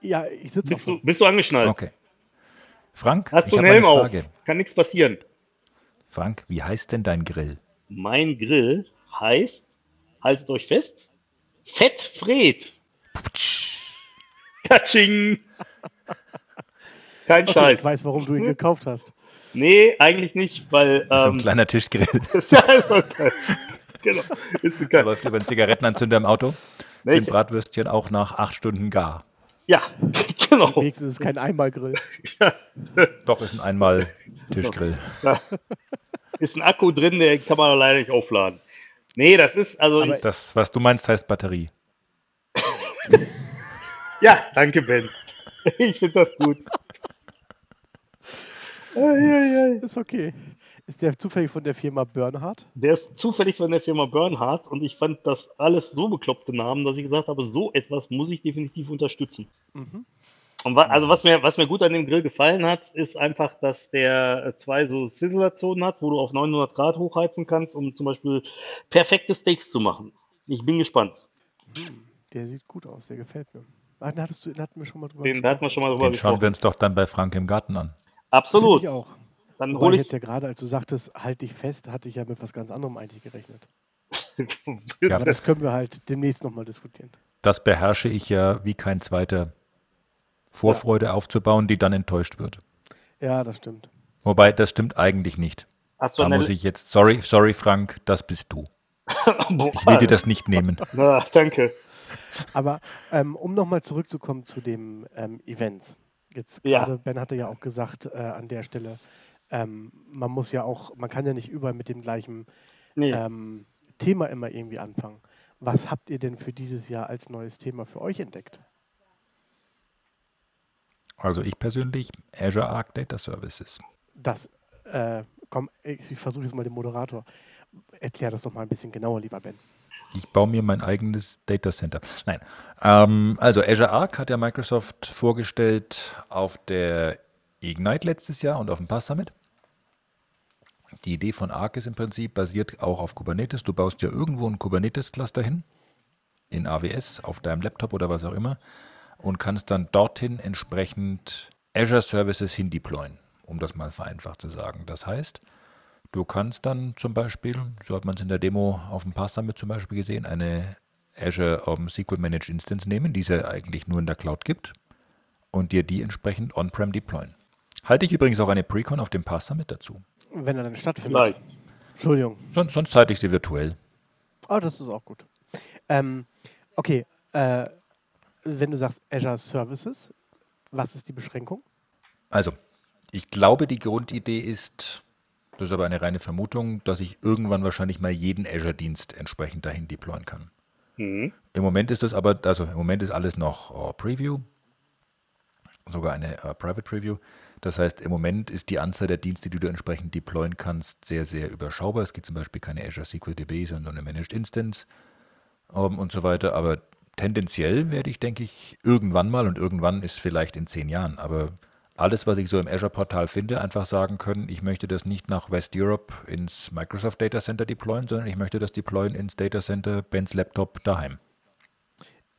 Ja, ich sitze Bist du, bist du angeschnallt? Okay. Frank, Hast ich du einen Helm auf? Kann nichts passieren. Frank, wie heißt denn dein Grill? Mein Grill heißt, haltet euch fest, Fettfred. Katsching. Kein Okay, Scheiß. ich weiß, warum du ihn gekauft hast. Nee, eigentlich nicht, weil. Das ist so ein Ähm, kleiner Tischgrill. ja, ist okay. Genau. Ist Der okay. läuft über einen Zigarettenanzünder im Auto. Nee, Sind Bratwürstchen auch nach acht Stunden gar. Ja, genau. Wenigstens ist es kein Einmalgrill. Doch, ist ein einmal Tischgrill. Ist ein Akku drin, der kann man leider nicht aufladen. Nee, das ist, also. Aber- Das, was du meinst, heißt Batterie. ja, danke, Ben. Ich finde das gut. Ist okay. Ist der zufällig von der Firma Bernhard? Der ist zufällig von der Firma Bernhard und ich fand das alles so bekloppte Namen, dass ich gesagt habe, so etwas muss ich definitiv unterstützen. Mhm. Und wa also was mir, was mir gut an dem Grill gefallen hat, ist einfach, dass der äh, zwei so Sizzler-Zonen hat, wo du auf 900 Grad hochheizen kannst, um zum Beispiel perfekte Steaks zu machen. Ich bin gespannt. Der sieht gut aus, der gefällt mir. Ah, den hattest du, den hatten wir schon mal drüber Den da hatten wir schon mal drüber Den schauen wir gesprochen. uns doch dann bei Frank im Garten an. Absolut. Ich auch. Dann Wobei hole ich ich. jetzt ja gerade, als du sagtest, halt dich fest, hatte ich ja mit was ganz anderem eigentlich gerechnet. Ja. Aber das können wir halt demnächst nochmal diskutieren. Das beherrsche ich ja wie kein zweiter. Vorfreude aufzubauen, die dann enttäuscht wird. Ja, das stimmt. Wobei, das stimmt eigentlich nicht. Hast du Da muss ich jetzt, sorry, sorry Frank, das bist du. Ich will dir das nicht nehmen. Na, danke. Aber ähm, um nochmal zurückzukommen zu dem ähm, Events. Jetzt Ja. gerade, Ben hatte ja auch gesagt äh, an der Stelle, ähm, man muss ja auch, man kann ja nicht überall mit dem gleichen Nee. ähm, Thema immer irgendwie anfangen. Was habt ihr denn für dieses Jahr als neues Thema für euch entdeckt? Also ich persönlich, Azure Arc Data Services. Das, äh, komm, ich, ich versuche jetzt mal den Moderator. Erklär das doch mal ein bisschen genauer, lieber Ben. Ich baue mir mein eigenes Data Center. Nein. Ähm, also Azure Arc hat ja Microsoft vorgestellt auf der Ignite letztes Jahr und auf dem Pass Summit. Die Idee von Arc ist im Prinzip basiert auch auf Kubernetes. Du baust ja irgendwo ein Kubernetes-Cluster hin, in AWS, auf deinem Laptop oder was auch immer, und kannst dann dorthin entsprechend Azure Services hin deployen, um das mal vereinfacht zu sagen. Das heißt, Du kannst dann zum Beispiel, so hat man es in der Demo auf dem Pass Summit zum Beispiel gesehen, eine Azure um, SQL Managed Instance nehmen, die es ja eigentlich nur in der Cloud gibt, und dir die entsprechend on-prem deployen. Halte ich übrigens auch eine Precon auf dem Pass Summit dazu. Wenn er dann stattfindet. Vielleicht. Entschuldigung. Sonst, sonst halte ich sie virtuell. Ah, das ist auch gut. Ähm, okay, äh, wenn du sagst Azure Services, was ist die Beschränkung? Also, ich glaube, die Grundidee ist, das ist aber eine reine Vermutung, dass ich irgendwann wahrscheinlich mal jeden Azure-Dienst entsprechend dahin deployen kann. Mhm. Im Moment ist es aber, also im Moment ist alles noch äh, Preview, sogar eine äh, Private Preview. Das heißt, im Moment ist die Anzahl der Dienste, die du entsprechend deployen kannst, sehr, sehr überschaubar. Es gibt zum Beispiel keine Azure SQL DB, sondern eine Managed Instance ähm, und so weiter. Aber tendenziell werde ich, denke ich, irgendwann mal, und irgendwann ist vielleicht in zehn Jahren, aber alles, was ich so im Azure-Portal finde, einfach sagen können, ich möchte das nicht nach West Europe ins Microsoft Data Center deployen, sondern ich möchte das deployen ins Data Center Bens Laptop daheim.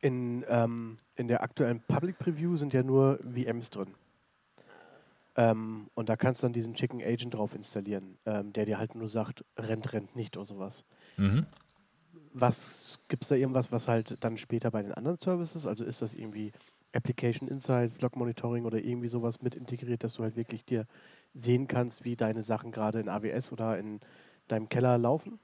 In, ähm, in der aktuellen Public Preview sind ja nur VMs drin. Ähm, und da kannst du dann diesen Chicken Agent drauf installieren, ähm, der dir halt nur sagt, rennt, rennt nicht oder sowas. Mhm. Was gibt es da irgendwas, was halt dann später bei den anderen Services, also ist das irgendwie Application Insights, Log Monitoring oder irgendwie sowas mit integriert, dass du halt wirklich dir sehen kannst, wie deine Sachen gerade in AWS oder in deinem Keller laufen?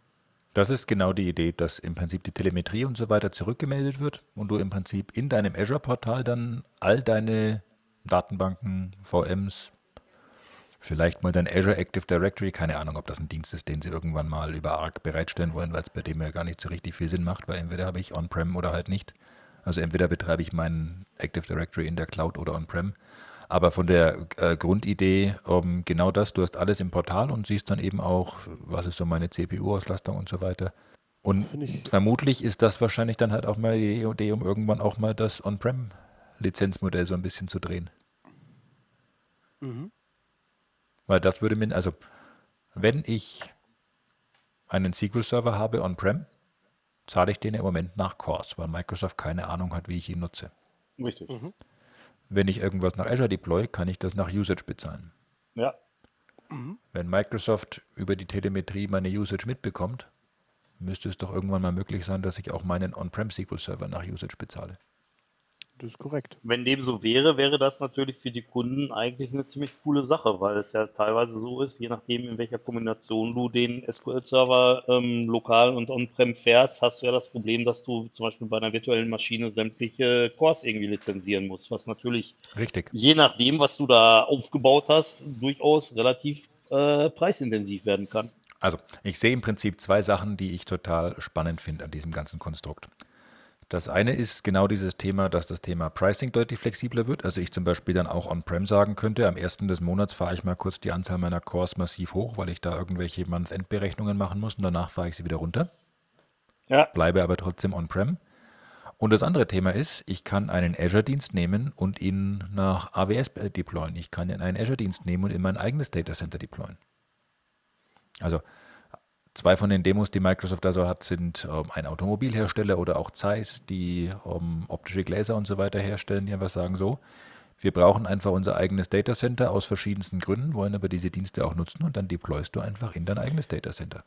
Das ist genau die Idee, dass im Prinzip die Telemetrie und so weiter zurückgemeldet wird und du im Prinzip in deinem Azure-Portal dann all deine Datenbanken, VMs, vielleicht mal dein Azure Active Directory, keine Ahnung, ob das ein Dienst ist, den sie irgendwann mal über ARC bereitstellen wollen, weil es bei dem ja gar nicht so richtig viel Sinn macht, weil entweder habe ich On-Prem oder halt nicht. Also entweder betreibe ich meinen Active Directory in der Cloud oder On-Prem. Aber von der äh, Grundidee um, genau das, du hast alles im Portal und siehst dann eben auch, was ist so meine CPU-Auslastung und so weiter. Und vermutlich ist das wahrscheinlich dann halt auch mal die Idee, um irgendwann auch mal das On-Prem-Lizenzmodell so ein bisschen zu drehen. Mhm. Weil das würde mir, also wenn ich einen SQL-Server habe on-prem, zahle ich den im Moment nach Cores, weil Microsoft keine Ahnung hat, wie ich ihn nutze. Richtig. Mhm. Wenn ich irgendwas nach Azure deploy, kann ich das nach Usage bezahlen. Ja. Mhm. Wenn Microsoft über die Telemetrie meine Usage mitbekommt, müsste es doch irgendwann mal möglich sein, dass ich auch meinen On-Prem SQL-Server nach Usage bezahle. Das ist korrekt. Wenn dem so wäre, wäre das natürlich für die Kunden eigentlich eine ziemlich coole Sache, weil es ja teilweise so ist, je nachdem, in welcher Kombination du den SQL-Server ähm, lokal und on-prem fährst, hast du ja das Problem, dass du zum Beispiel bei einer virtuellen Maschine sämtliche Cores irgendwie lizenzieren musst, was natürlich Richtig. je nachdem, was du da aufgebaut hast, durchaus relativ äh, preisintensiv werden kann. Also, ich sehe im Prinzip zwei Sachen, die ich total spannend finde an diesem ganzen Konstrukt. Das eine ist genau dieses Thema, dass das Thema Pricing deutlich flexibler wird. Also ich zum Beispiel dann auch on-prem sagen könnte, am ersten des Monats fahre ich mal kurz die Anzahl meiner Cores massiv hoch, weil ich da irgendwelche Month-End-Berechnungen machen muss und danach fahre ich sie wieder runter. Ja. Bleibe aber trotzdem on-prem. Und das andere Thema ist, ich kann einen Azure-Dienst nehmen und ihn nach AWS deployen. Ich kann einen Azure-Dienst nehmen und in mein eigenes Data Center deployen. Also Zwei von den Demos, die Microsoft also hat, sind ähm, ein Automobilhersteller oder auch Zeiss, die ähm, optische Gläser und so weiter herstellen, die einfach sagen so, wir brauchen einfach unser eigenes Datacenter aus verschiedensten Gründen, wollen aber diese Dienste auch nutzen und dann deployst du einfach in dein eigenes Datacenter.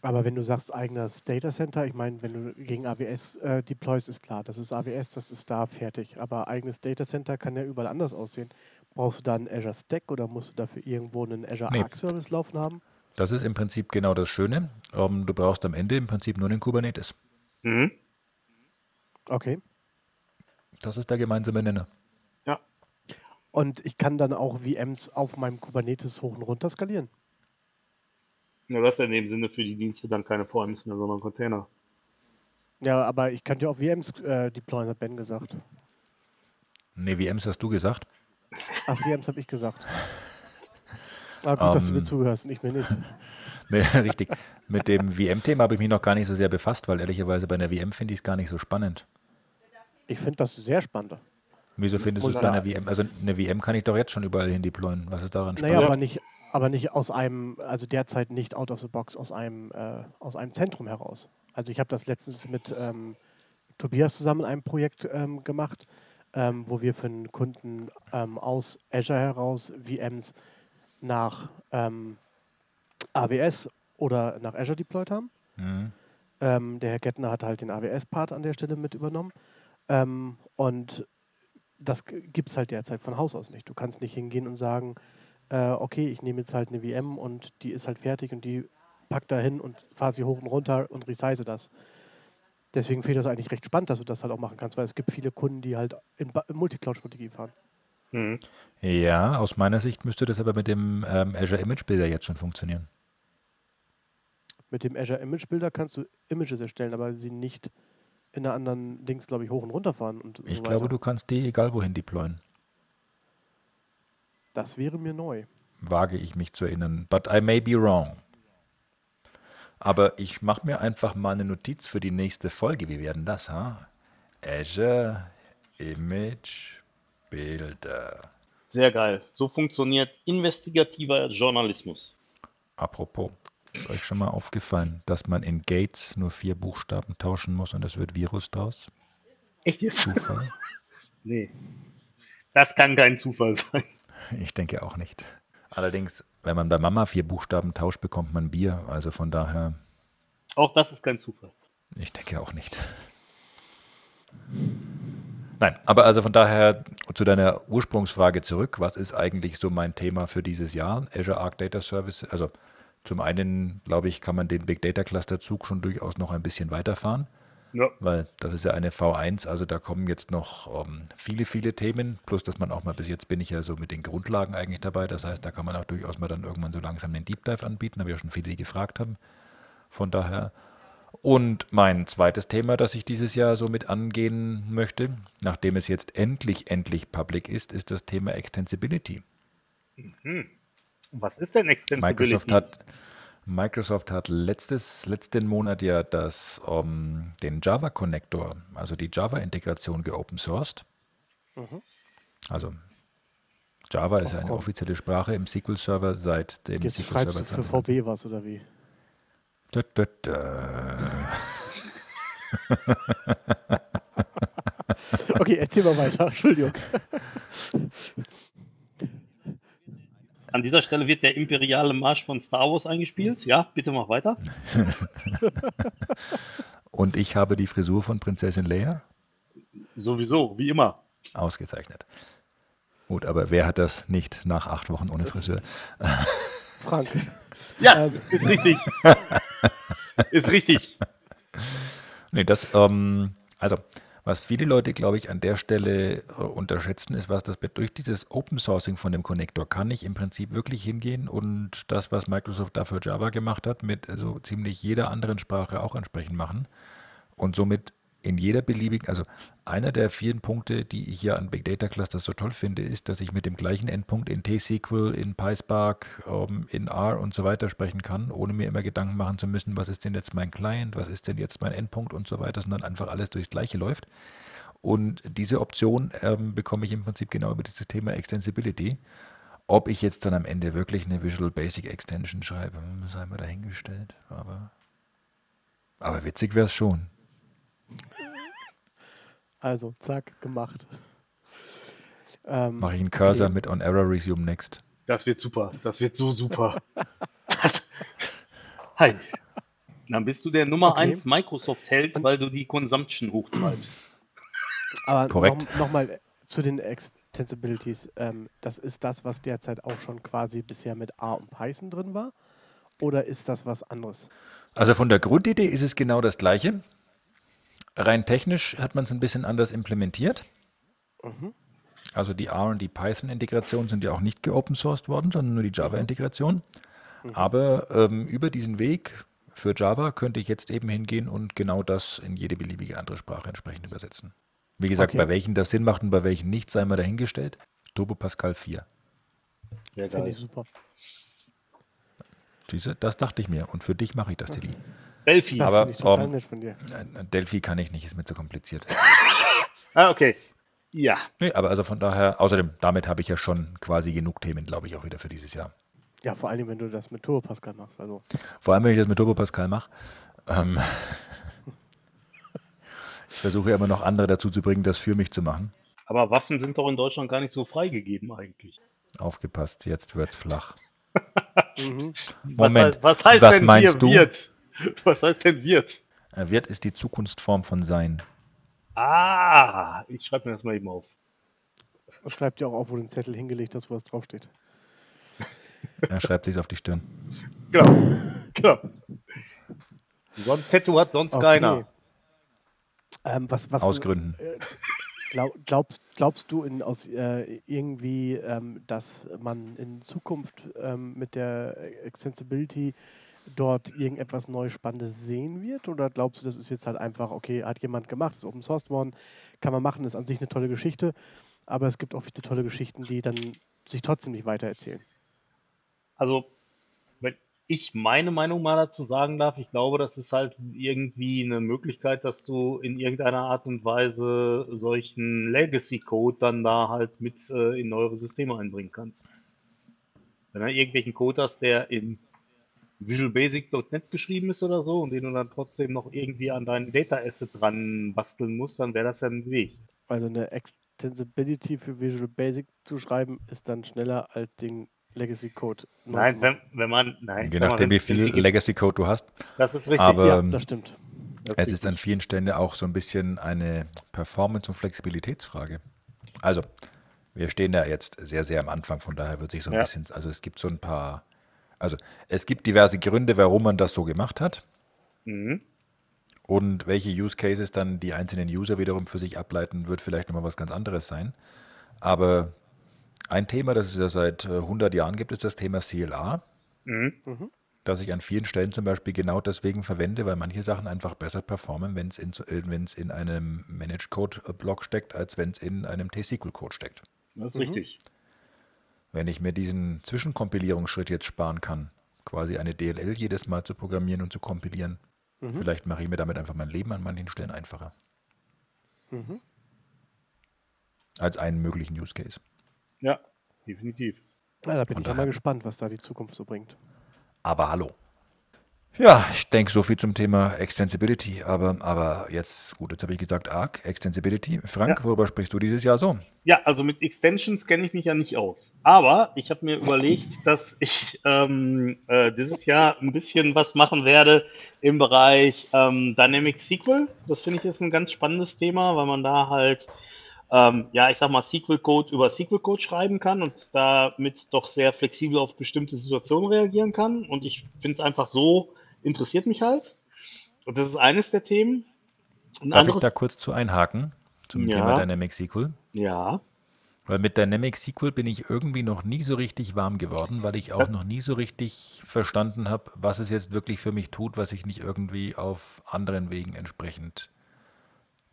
Aber wenn du sagst eigenes Datacenter, ich meine, wenn du gegen AWS äh, deployst, ist klar, das ist AWS, das ist da fertig. Aber eigenes Datacenter kann ja überall anders aussehen. Brauchst du da einen Azure Stack oder musst du dafür irgendwo einen Azure nee. Arc Service laufen haben? Das ist im Prinzip genau das Schöne. Ähm, du brauchst am Ende im Prinzip nur den Kubernetes. Mhm. Okay. Das ist der gemeinsame Nenner. Ja. Und ich kann dann auch VMs auf meinem Kubernetes hoch und runter skalieren. Ja, das ist ja in dem Sinne für die Dienste dann keine VMs mehr, sondern Container. Ja, aber ich könnte ja auch VMs äh, deployen, hat Ben gesagt. Nee, VMs hast du gesagt. Ach, VMs habe ich gesagt. Ah, gut, um, dass du mir ähm, zuhörst, nicht mehr nicht. nee, richtig. Mit dem VM-Thema habe ich mich noch gar nicht so sehr befasst, weil ehrlicherweise bei einer VM finde ich es gar nicht so spannend. Ich finde das sehr spannend. Wieso findest du es bei einer VM? Also eine VM kann ich doch jetzt schon überall hin deployen. Was ist daran spannend? Naja, aber nicht, aber nicht aus einem, also derzeit nicht out of the box, aus einem, äh, aus einem Zentrum heraus. Also ich habe das letztens mit ähm, Tobias zusammen ein Projekt ähm, gemacht, ähm, wo wir für einen Kunden ähm, aus Azure heraus VMs nach ähm, AWS oder nach Azure deployed haben. Mhm. Ähm, der Herr Gettner hat halt den AWS-Part an der Stelle mit übernommen. Ähm, und das gibt es halt derzeit von Haus aus nicht. Du kannst nicht hingehen und sagen, äh, okay, ich nehme jetzt halt eine VM und die ist halt fertig und die pack da hin und fahre sie hoch und runter und resize das. Deswegen finde ich das eigentlich recht spannend, dass du das halt auch machen kannst, weil es gibt viele Kunden, die halt in, in Multicloud-Strategie fahren. Mhm. Ja, aus meiner Sicht müsste das aber mit dem ähm, Azure Image Builder jetzt schon funktionieren. Mit dem Azure Image Builder kannst du Images erstellen, aber sie nicht in einer anderen Dings, glaube ich, hoch und runter fahren. Und ich so glaube, du kannst die egal wohin deployen. Das wäre mir neu. Wage ich mich zu erinnern. But I may be wrong. Aber ich mache mir einfach mal eine Notiz für die nächste Folge. Wie werden das, ha? Azure Image Bilder. Sehr geil. So funktioniert investigativer Journalismus. Apropos, ist euch schon mal aufgefallen, dass man in Gates nur vier Buchstaben tauschen muss und es wird Virus draus? Echt jetzt? Zufall? Nee. Das kann kein Zufall sein. Ich denke auch nicht. Allerdings, wenn man bei Mama vier Buchstaben tauscht, bekommt man Bier. Also von daher, Auch das ist kein Zufall. ich denke auch nicht. Nein, aber also von daher zu deiner Ursprungsfrage zurück. Was ist eigentlich so mein Thema für dieses Jahr? Azure Arc Data Service. Also zum einen, glaube ich, kann man den Big Data Cluster Zug schon durchaus noch ein bisschen weiterfahren. Ja. weil das ist ja eine V1, also da kommen jetzt noch ähm, viele, viele Themen, plus dass man auch mal, bis jetzt bin ich ja so mit den Grundlagen eigentlich dabei, das heißt, da kann man auch durchaus mal dann irgendwann so langsam den Deep Dive anbieten, habe ja schon viele, die gefragt haben, von daher. Und mein zweites Thema, das ich dieses Jahr so mit angehen möchte, nachdem es jetzt endlich, endlich public ist, ist das Thema Extensibility. Was ist denn Extensibility? Microsoft hat, Microsoft hat letztes, letzten Monat ja das, ähm, den Java Connector, also die Java-Integration geopen sourced. Also Java ist ja eine offizielle Sprache im SQL Server seit dem Jetzt SQL Server du für 2020. VB was oder wie? Dö, dö, dö. Okay, erzähl mal weiter. Entschuldigung. An dieser Stelle wird der imperiale Marsch von Star Wars eingespielt. Ja, bitte mach weiter. Und ich habe die Frisur von Prinzessin Leia Sowieso, wie immer. ausgezeichnet. Gut, aber wer hat das nicht nach acht Wochen ohne Friseur? Frank. Ja, ist richtig. ist richtig. Nee, das, ähm, also, was viele Leute, glaube ich, an der Stelle äh, unterschätzen, ist, was das durch dieses Open Sourcing von dem Connector kann ich im Prinzip wirklich hingehen und das, was Microsoft da für Java gemacht hat, mit so ziemlich jeder anderen Sprache auch entsprechend machen und somit in jeder beliebigen, also einer der vielen Punkte, die ich ja an Big Data Clusters so toll finde, ist, dass ich mit dem gleichen Endpunkt in T-SQL, in PySpark, ähm, in R und so weiter sprechen kann, ohne mir immer Gedanken machen zu müssen, was ist denn jetzt mein Client, was ist denn jetzt mein Endpunkt und so weiter, sondern einfach alles durchs Gleiche läuft. Und diese Option ähm, bekomme ich im Prinzip genau über dieses Thema Extensibility. Ob ich jetzt dann am Ende wirklich eine Visual Basic Extension schreibe, hm, sei mal dahingestellt. Aber, aber witzig wäre es schon. Also, zack, gemacht. Ähm, Mache ich einen Cursor okay. mit On Error Resume Next. Das wird super. Das wird so super. Das, hi. Dann bist du der Nummer Okay. 1 Microsoft-Held, weil du die Consumption hochtreibst. Aber Korrekt. Nochmal noch mal zu den Extensibilities. Ähm, das ist das, was derzeit auch schon quasi bisher mit R und Python drin war? Oder ist das was anderes? Also von der Grundidee ist es genau das Gleiche. Rein technisch hat man es ein bisschen anders implementiert. Also die R und die Python-Integration sind ja auch nicht geopen sourced worden, sondern nur die Java-Integration. Aber ähm, über diesen Weg für Java könnte ich jetzt eben hingehen und genau das in jede beliebige andere Sprache entsprechend übersetzen. Wie gesagt, Okay. bei welchen das Sinn macht und bei welchen nicht, sei mal dahingestellt. Turbo Pascal 4. Sehr Finde geil. ich super. Siehste, das dachte ich mir. Und für dich mache ich das, Tilly. Delphi. Das Aber, finde ich total ähm, nett von dir. Äh, Delphi kann ich nicht, ist mir zu kompliziert. Ah, okay. Ja. Nee, aber also von daher, außerdem, damit habe ich ja schon quasi genug Themen, glaube ich, auch wieder für dieses Jahr. Ja, vor allem, wenn du das mit Turbo Pascal machst. Also, Vor allem, wenn ich das mit Turbo Pascal mache. Ähm, ich versuche ja immer noch andere dazu zu bringen, das für mich zu machen. Aber Waffen sind doch in Deutschland gar nicht so freigegeben eigentlich. Aufgepasst, jetzt wird's flach. mhm. Moment, was, heißt was denn meinst hier du? wird? Was heißt denn wird? Äh, Wird ist die Zukunftsform von Sein. Ah, ich schreibe mir das mal eben auf. Und schreib dir auch auf, wo du den Zettel hingelegt hast, wo was draufsteht. Er schreibt sich auf die Stirn. Genau. genau. So ein Tattoo hat sonst keiner. Ähm, was, was, Aus Gründen. Äh, glaub, glaubst, glaubst du in, aus äh, irgendwie, ähm, dass man in Zukunft ähm, mit der Extensibility dort irgendetwas Neues Spannendes sehen wird? Oder glaubst du, das ist jetzt halt einfach, okay, hat jemand gemacht, ist Open Source worden, kann man machen, ist an sich eine tolle Geschichte, aber es gibt auch viele tolle Geschichten, die dann sich trotzdem nicht weitererzählen. Also, ich meine Meinung mal dazu sagen darf, ich glaube, das ist halt irgendwie eine Möglichkeit, dass du in irgendeiner Art und Weise solchen Legacy-Code dann da halt mit äh, in eure Systeme einbringen kannst. Wenn du irgendwelchen Code hast, der in Visual Basic.net geschrieben ist oder so und den du dann trotzdem noch irgendwie an deinen Data Asset dran basteln musst, dann wäre das ja ein Weg. Also eine Extensibility für Visual Basic zu schreiben, ist dann schneller als den Legacy Code. Nein, wenn, wenn man, nein, Je nachdem, wie viel Legacy Code du hast. Das ist richtig. Aber Ja, ähm, das stimmt. Das es ist an vielen Stellen ja auch so ein bisschen eine Performance- und Flexibilitätsfrage. Also, wir stehen da jetzt sehr, sehr am Anfang, von daher wird sich so ein Ja. bisschen, also es gibt so ein paar, also es gibt diverse Gründe, warum man das so gemacht hat Mhm. und welche Use Cases dann die einzelnen User wiederum für sich ableiten, wird vielleicht nochmal was ganz anderes sein. Aber ein Thema, das es ja seit äh, 100 Jahren gibt, ist das Thema CLA. Mhm. das ich an vielen Stellen zum Beispiel genau deswegen verwende, weil manche Sachen einfach besser performen, wenn es in, äh, in einem Managed Code Block steckt, als wenn es in einem T-SQL Code steckt. Das ist richtig. Wenn ich mir diesen Zwischenkompilierungsschritt jetzt sparen kann, quasi eine DLL jedes Mal zu programmieren und zu kompilieren, vielleicht mache ich mir damit einfach mein Leben an manchen Stellen einfacher. Mhm. Als einen möglichen Use Case. Ja, definitiv. Ja, da bin Von ich mal gespannt, was da die Zukunft so bringt. Aber hallo. Ja, ich denke, so viel zum Thema Extensibility. Aber, aber jetzt, gut, jetzt habe ich gesagt ARC, Extensibility. Frank, Ja. worüber sprichst du dieses Jahr so? Ja, also mit Extensions kenne ich mich ja nicht aus. Aber ich habe mir überlegt, dass ich ähm, äh, dieses Jahr ein bisschen was machen werde im Bereich ähm, Dynamic SQL. Das finde ich ist ein ganz spannendes Thema, weil man da halt, ähm, ja, ich sag mal, SQL-Code über SQL-Code schreiben kann und damit doch sehr flexibel auf bestimmte Situationen reagieren kann. Und ich finde es einfach so, interessiert mich halt. Und das ist eines der Themen. Ein Darf ich anderes, da kurz zu einhaken zum Ja. Thema Dynamic SQL? ja. Weil mit Dynamic SQL bin ich irgendwie noch nie so richtig warm geworden, weil ich auch noch nie so richtig verstanden habe, was es jetzt wirklich für mich tut, was ich nicht irgendwie auf anderen Wegen entsprechend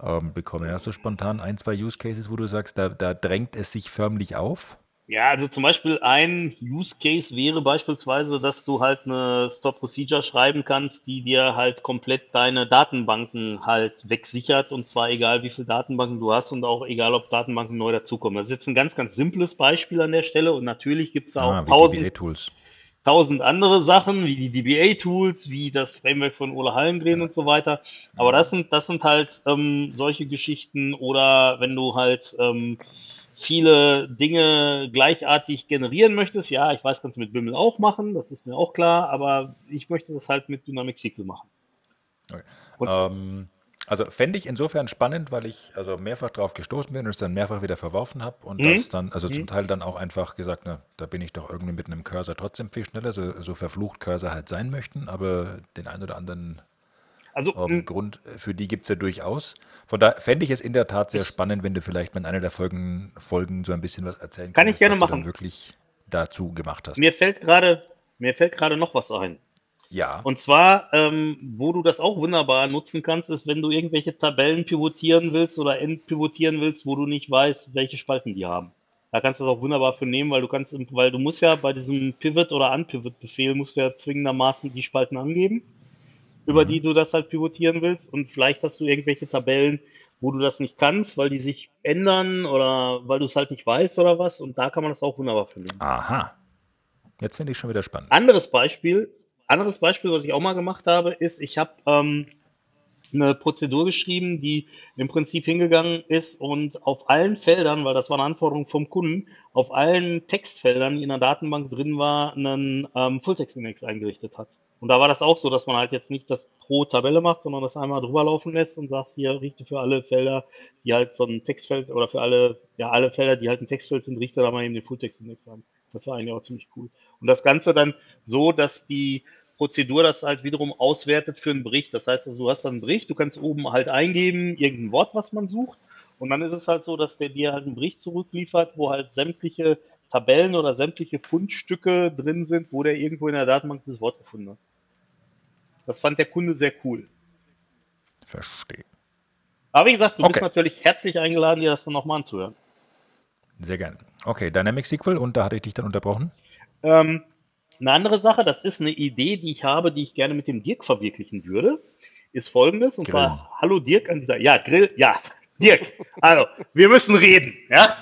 ähm, bekomme. Hast du spontan ein, zwei Use Cases, wo du sagst, da, da drängt es sich förmlich auf? Ja, also zum Beispiel ein Use Case wäre beispielsweise, dass du halt eine Stop Procedure schreiben kannst, die dir halt komplett deine Datenbanken halt wegsichert und zwar egal wie viele Datenbanken du hast und auch egal ob Datenbanken neu dazukommen. Das ist jetzt ein ganz, ganz simples Beispiel an der Stelle und natürlich gibt es da auch Ah, tausend, DBA-Tools. Tausend andere Sachen, wie die DBA-Tools, wie das Framework von Ole Hallengren und so weiter. Aber das sind, das sind halt ähm, solche Geschichten oder wenn du halt ähm, viele Dinge gleichartig generieren möchtest, ja, ich weiß, kannst du mit Bimmel auch machen, das ist mir auch klar, aber ich möchte das halt mit Dynamic SQL machen. Okay. Und- Ähm, also fände ich insofern spannend, weil ich also mehrfach drauf gestoßen bin und es dann mehrfach wieder verworfen habe und Mhm. das dann, also zum Teil dann auch einfach gesagt, na, da bin ich doch irgendwie mit einem Cursor trotzdem viel schneller, so, so verflucht Cursor halt sein möchten, aber den einen oder anderen Also, ähm, m, Grund für die gibt es ja durchaus. Von daher fände ich es in der Tat sehr spannend, wenn du vielleicht in einer der Folgen, Folgen so ein bisschen was erzählen Kann ich gerne was du dann machen. wirklich dazu gemacht hast. mir fällt gerade, mir fällt gerade noch was ein. Ja. Und zwar, ähm, wo du das auch wunderbar nutzen kannst, ist, wenn du irgendwelche Tabellen pivotieren willst oder entpivotieren willst, wo du nicht weißt, welche Spalten die haben. Da kannst du das auch wunderbar für nehmen, weil du kannst, weil du musst ja bei diesem Pivot oder Unpivot-Befehl musst du ja zwingendermaßen die Spalten angeben, über die du das halt pivotieren willst. Und vielleicht hast du irgendwelche Tabellen, wo du das nicht kannst, weil die sich ändern oder weil du es halt nicht weißt oder was. Und da kann man das auch wunderbar für nehmen. Aha. Jetzt finde ich schon wieder spannend. Anderes Beispiel, anderes Beispiel, was ich auch mal gemacht habe, ist, ich habe ähm, eine Prozedur geschrieben, die im Prinzip hingegangen ist und auf allen Feldern, weil das war eine Anforderung vom Kunden, auf allen Textfeldern, die in der Datenbank drin war, einen ähm, Fulltext-Index eingerichtet hat. Und da war das auch so, dass man halt jetzt nicht das pro Tabelle macht, sondern das einmal drüber laufen lässt und sagt, hier richte für alle Felder, die halt so ein Textfeld oder für alle, ja, alle Felder, die halt ein Textfeld sind, richte da mal eben den Fulltext-Index an. Das war eigentlich auch ziemlich cool. Und das Ganze dann so, dass die Prozedur das halt wiederum auswertet für einen Bericht. Das heißt, also, du hast dann einen Bericht, du kannst oben halt eingeben, irgendein Wort, was man sucht. Und dann ist es halt so, dass der dir halt einen Bericht zurückliefert, wo halt sämtliche Tabellen oder sämtliche Fundstücke drin sind, wo der irgendwo in der Datenbank dieses Wort gefunden hat. Das fand der Kunde sehr cool. Verstehe. Aber wie gesagt, du bist Okay. natürlich herzlich eingeladen, dir das dann nochmal anzuhören. Sehr gerne. Okay, Dynamic SQL und da hatte ich dich dann unterbrochen. Ähm, Eine andere Sache, das ist eine Idee, die ich habe, die ich gerne mit dem Dirk verwirklichen würde, ist folgendes. Und Grillen. zwar, hallo Dirk an dieser, ja, Grill, ja, Dirk, also, wir müssen reden, ja?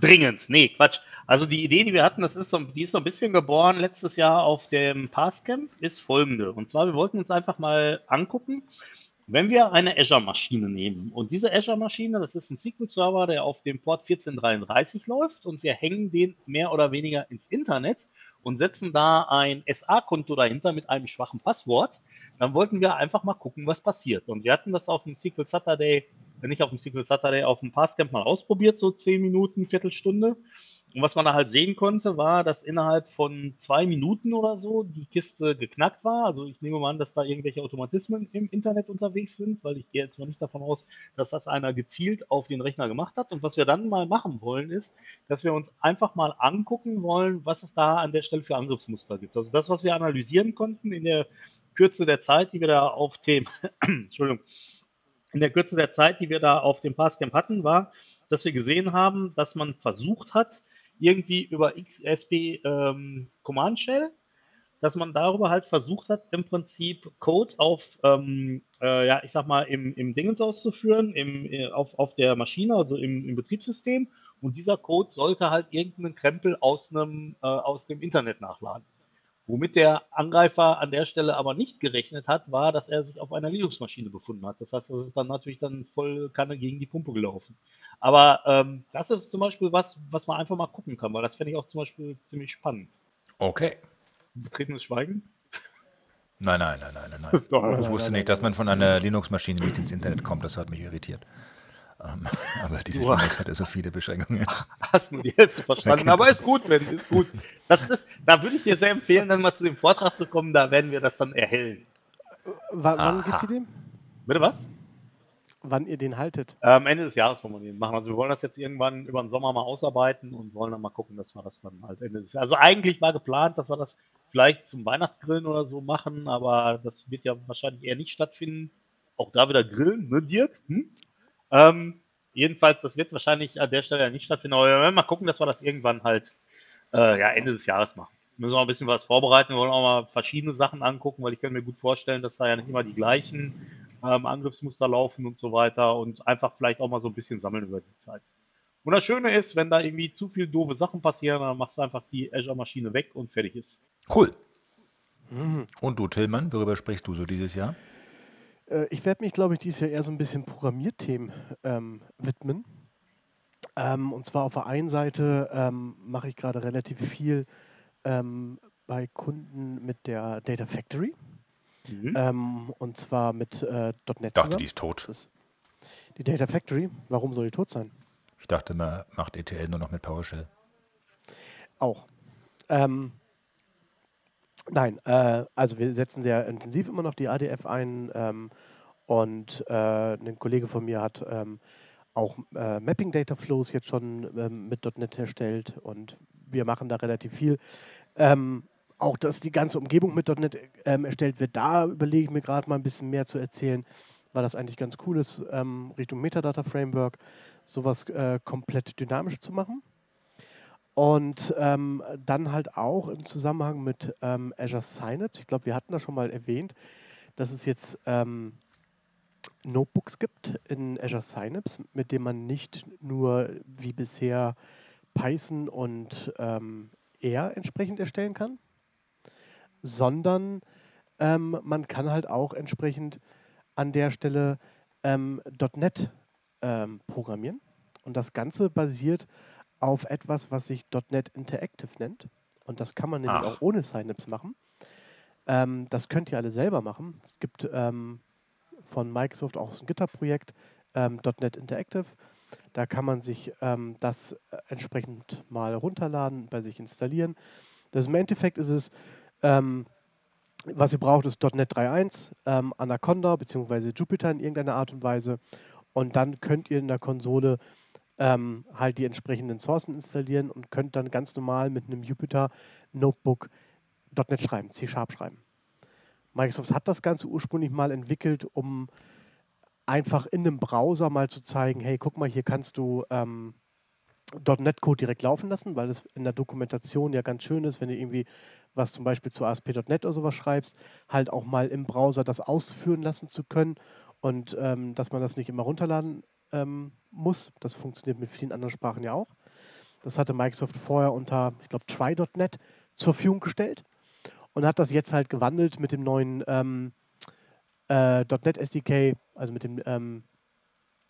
Dringend. Nee, Quatsch. Also die Idee, die wir hatten, das ist so, die ist so ein bisschen geboren letztes Jahr auf dem Passcamp, ist folgende. Und zwar, wir wollten uns einfach mal angucken, wenn wir eine Azure-Maschine nehmen und diese Azure-Maschine, das ist ein SQL-Server, der auf dem Port 1433 läuft und wir hängen den mehr oder weniger ins Internet und setzen da ein SA-Konto dahinter mit einem schwachen Passwort, dann wollten wir einfach mal gucken, was passiert. Und wir hatten das auf dem SQL Saturday, äh, nicht auf dem SQL Saturday, auf dem Passcamp mal ausprobiert, so 10 Minuten, Viertelstunde. Und was man da halt sehen konnte, war, dass innerhalb von zwei Minuten oder so die Kiste geknackt war. Also ich nehme mal an, dass da irgendwelche Automatismen im Internet unterwegs sind, weil ich gehe jetzt mal nicht davon aus, dass das einer gezielt auf den Rechner gemacht hat. Und was wir dann mal machen wollen, ist, dass wir uns einfach mal angucken wollen, was es da an der Stelle für Angriffsmuster gibt. Also das, was wir analysieren konnten in der Kürze der Zeit, die wir da auf dem, Entschuldigung, in der Kürze der Zeit, die wir da auf dem Passcamp hatten, war, dass wir gesehen haben, dass man versucht hat, irgendwie über XSP ähm, Command Shell, dass man darüber halt versucht hat, im Prinzip Code auf, ähm, äh, ja, ich sag mal, im, im Dingens auszuführen, im, äh, auf, auf der Maschine, also im, im Betriebssystem. Und dieser Code sollte halt irgendeinen Krempel aus, einem, äh, aus dem Internet nachladen. Womit der Angreifer an der Stelle aber nicht gerechnet hat, war, dass er sich auf einer Linux-Maschine befunden hat. Das heißt, das ist dann natürlich dann voll Kanne gegen die Pumpe gelaufen. Aber ähm, das ist zum Beispiel was, was man einfach mal gucken kann, weil das fände ich auch zum Beispiel ziemlich spannend. Okay. Betretenes Schweigen? Nein, nein, nein, nein, nein. nein. Ich wusste nicht, dass man von einer Linux-Maschine nicht ins Internet kommt. Das hat mich irritiert. Ähm, aber dieses Wow. Linux hatte so viele Beschränkungen. Hast nur die Hälfte verstanden, aber ist gut, Ben, ist gut. Das ist, da würde ich dir sehr empfehlen, dann mal zu dem Vortrag zu kommen, da werden wir das dann erhellen. W wann Aha. gibt ihr den? Bitte was? Wann ihr den haltet? Am Ende des Jahres wollen wir den machen. Also wir wollen das jetzt irgendwann über den Sommer mal ausarbeiten und wollen dann mal gucken, dass wir das dann halt Ende des Jahres. Also eigentlich war geplant, dass wir das vielleicht zum Weihnachtsgrillen oder so machen, aber das wird ja wahrscheinlich eher nicht stattfinden. Auch da wieder grillen, ne, Dirk? Hm? Ähm, jedenfalls, das wird wahrscheinlich an der Stelle ja nicht stattfinden, aber wir werden mal gucken, dass wir das irgendwann halt äh, ja, Ende des Jahres machen. Müssen wir auch ein bisschen was vorbereiten, wir wollen auch mal verschiedene Sachen angucken, weil ich kann mir gut vorstellen, dass da ja nicht immer die gleichen ähm, Angriffsmuster laufen und so weiter und einfach vielleicht auch mal so ein bisschen sammeln über die Zeit. Und das Schöne ist, wenn da irgendwie zu viel doofe Sachen passieren, dann machst du einfach die Azure-Maschine weg und fertig ist. Cool. Mhm. Und du, Tillmann, worüber sprichst du so dieses Jahr? Äh, ich werde mich, glaube ich, dieses Jahr eher so ein bisschen Programmierthemen ähm, widmen. Ähm, und zwar auf der einen Seite ähm, mache ich gerade relativ viel ähm, bei Kunden mit der Data Factory. Mhm. Ähm, und zwar mit äh, .NET Ich dachte, die ist tot. Die Data Factory, warum soll die tot sein? Ich dachte, man macht ETL nur noch mit PowerShell. Auch. Ähm, nein, äh, also wir setzen sehr intensiv immer noch die ADF ein ähm, und äh, ein Kollege von mir hat ähm, auch äh, Mapping Data Flows jetzt schon ähm, mit .NET erstellt und wir machen da relativ viel. Ähm, auch, dass die ganze Umgebung mit .NET ähm, erstellt wird, da überlege ich mir gerade mal ein bisschen mehr zu erzählen, weil das eigentlich ganz cool ist, ähm, Richtung Metadata Framework sowas äh, komplett dynamisch zu machen. Und ähm, dann halt auch im Zusammenhang mit ähm, Azure Synapse, ich glaube, wir hatten das schon mal erwähnt, dass es jetzt ähm, Notebooks gibt in Azure Synapse, mit denen man nicht nur wie bisher Python und ähm, R entsprechend erstellen kann, sondern ähm, man kann halt auch entsprechend an der Stelle ähm, .NET programmieren. Und das Ganze basiert auf etwas, was sich .NET Interactive nennt. Und das kann man nämlich Ach. auch ohne Synapse machen. Ähm, das könnt ihr alle selber machen. Es gibt ähm, von Microsoft auch ein GitHub-Projekt, ähm, .NET Interactive. Da kann man sich ähm, das äh, entsprechend mal runterladen, bei sich installieren. Das im Endeffekt ist es, ähm, was ihr braucht, ist .NET 3.1, ähm, Anaconda bzw. Jupyter in irgendeiner Art und Weise. Und dann könnt ihr in der Konsole ähm, halt die entsprechenden Sourcen installieren und könnt dann ganz normal mit einem Jupyter Notebook .NET schreiben, C-Sharp schreiben. Microsoft hat das Ganze ursprünglich mal entwickelt, um einfach in einem Browser mal zu zeigen, hey, guck mal, hier kannst du ähm, .NET-Code direkt laufen lassen, weil es in der Dokumentation ja ganz schön ist, wenn du irgendwie was zum Beispiel zu ASP.NET oder sowas schreibst, halt auch mal im Browser das ausführen lassen zu können und ähm, dass man das nicht immer runterladen ähm, muss. Das funktioniert mit vielen anderen Sprachen ja auch. Das hatte Microsoft vorher unter, ich glaube, Try.NET zur Verfügung gestellt und hat das jetzt halt gewandelt mit dem neuen ähm, äh, .NET SDK, also mit dem ähm,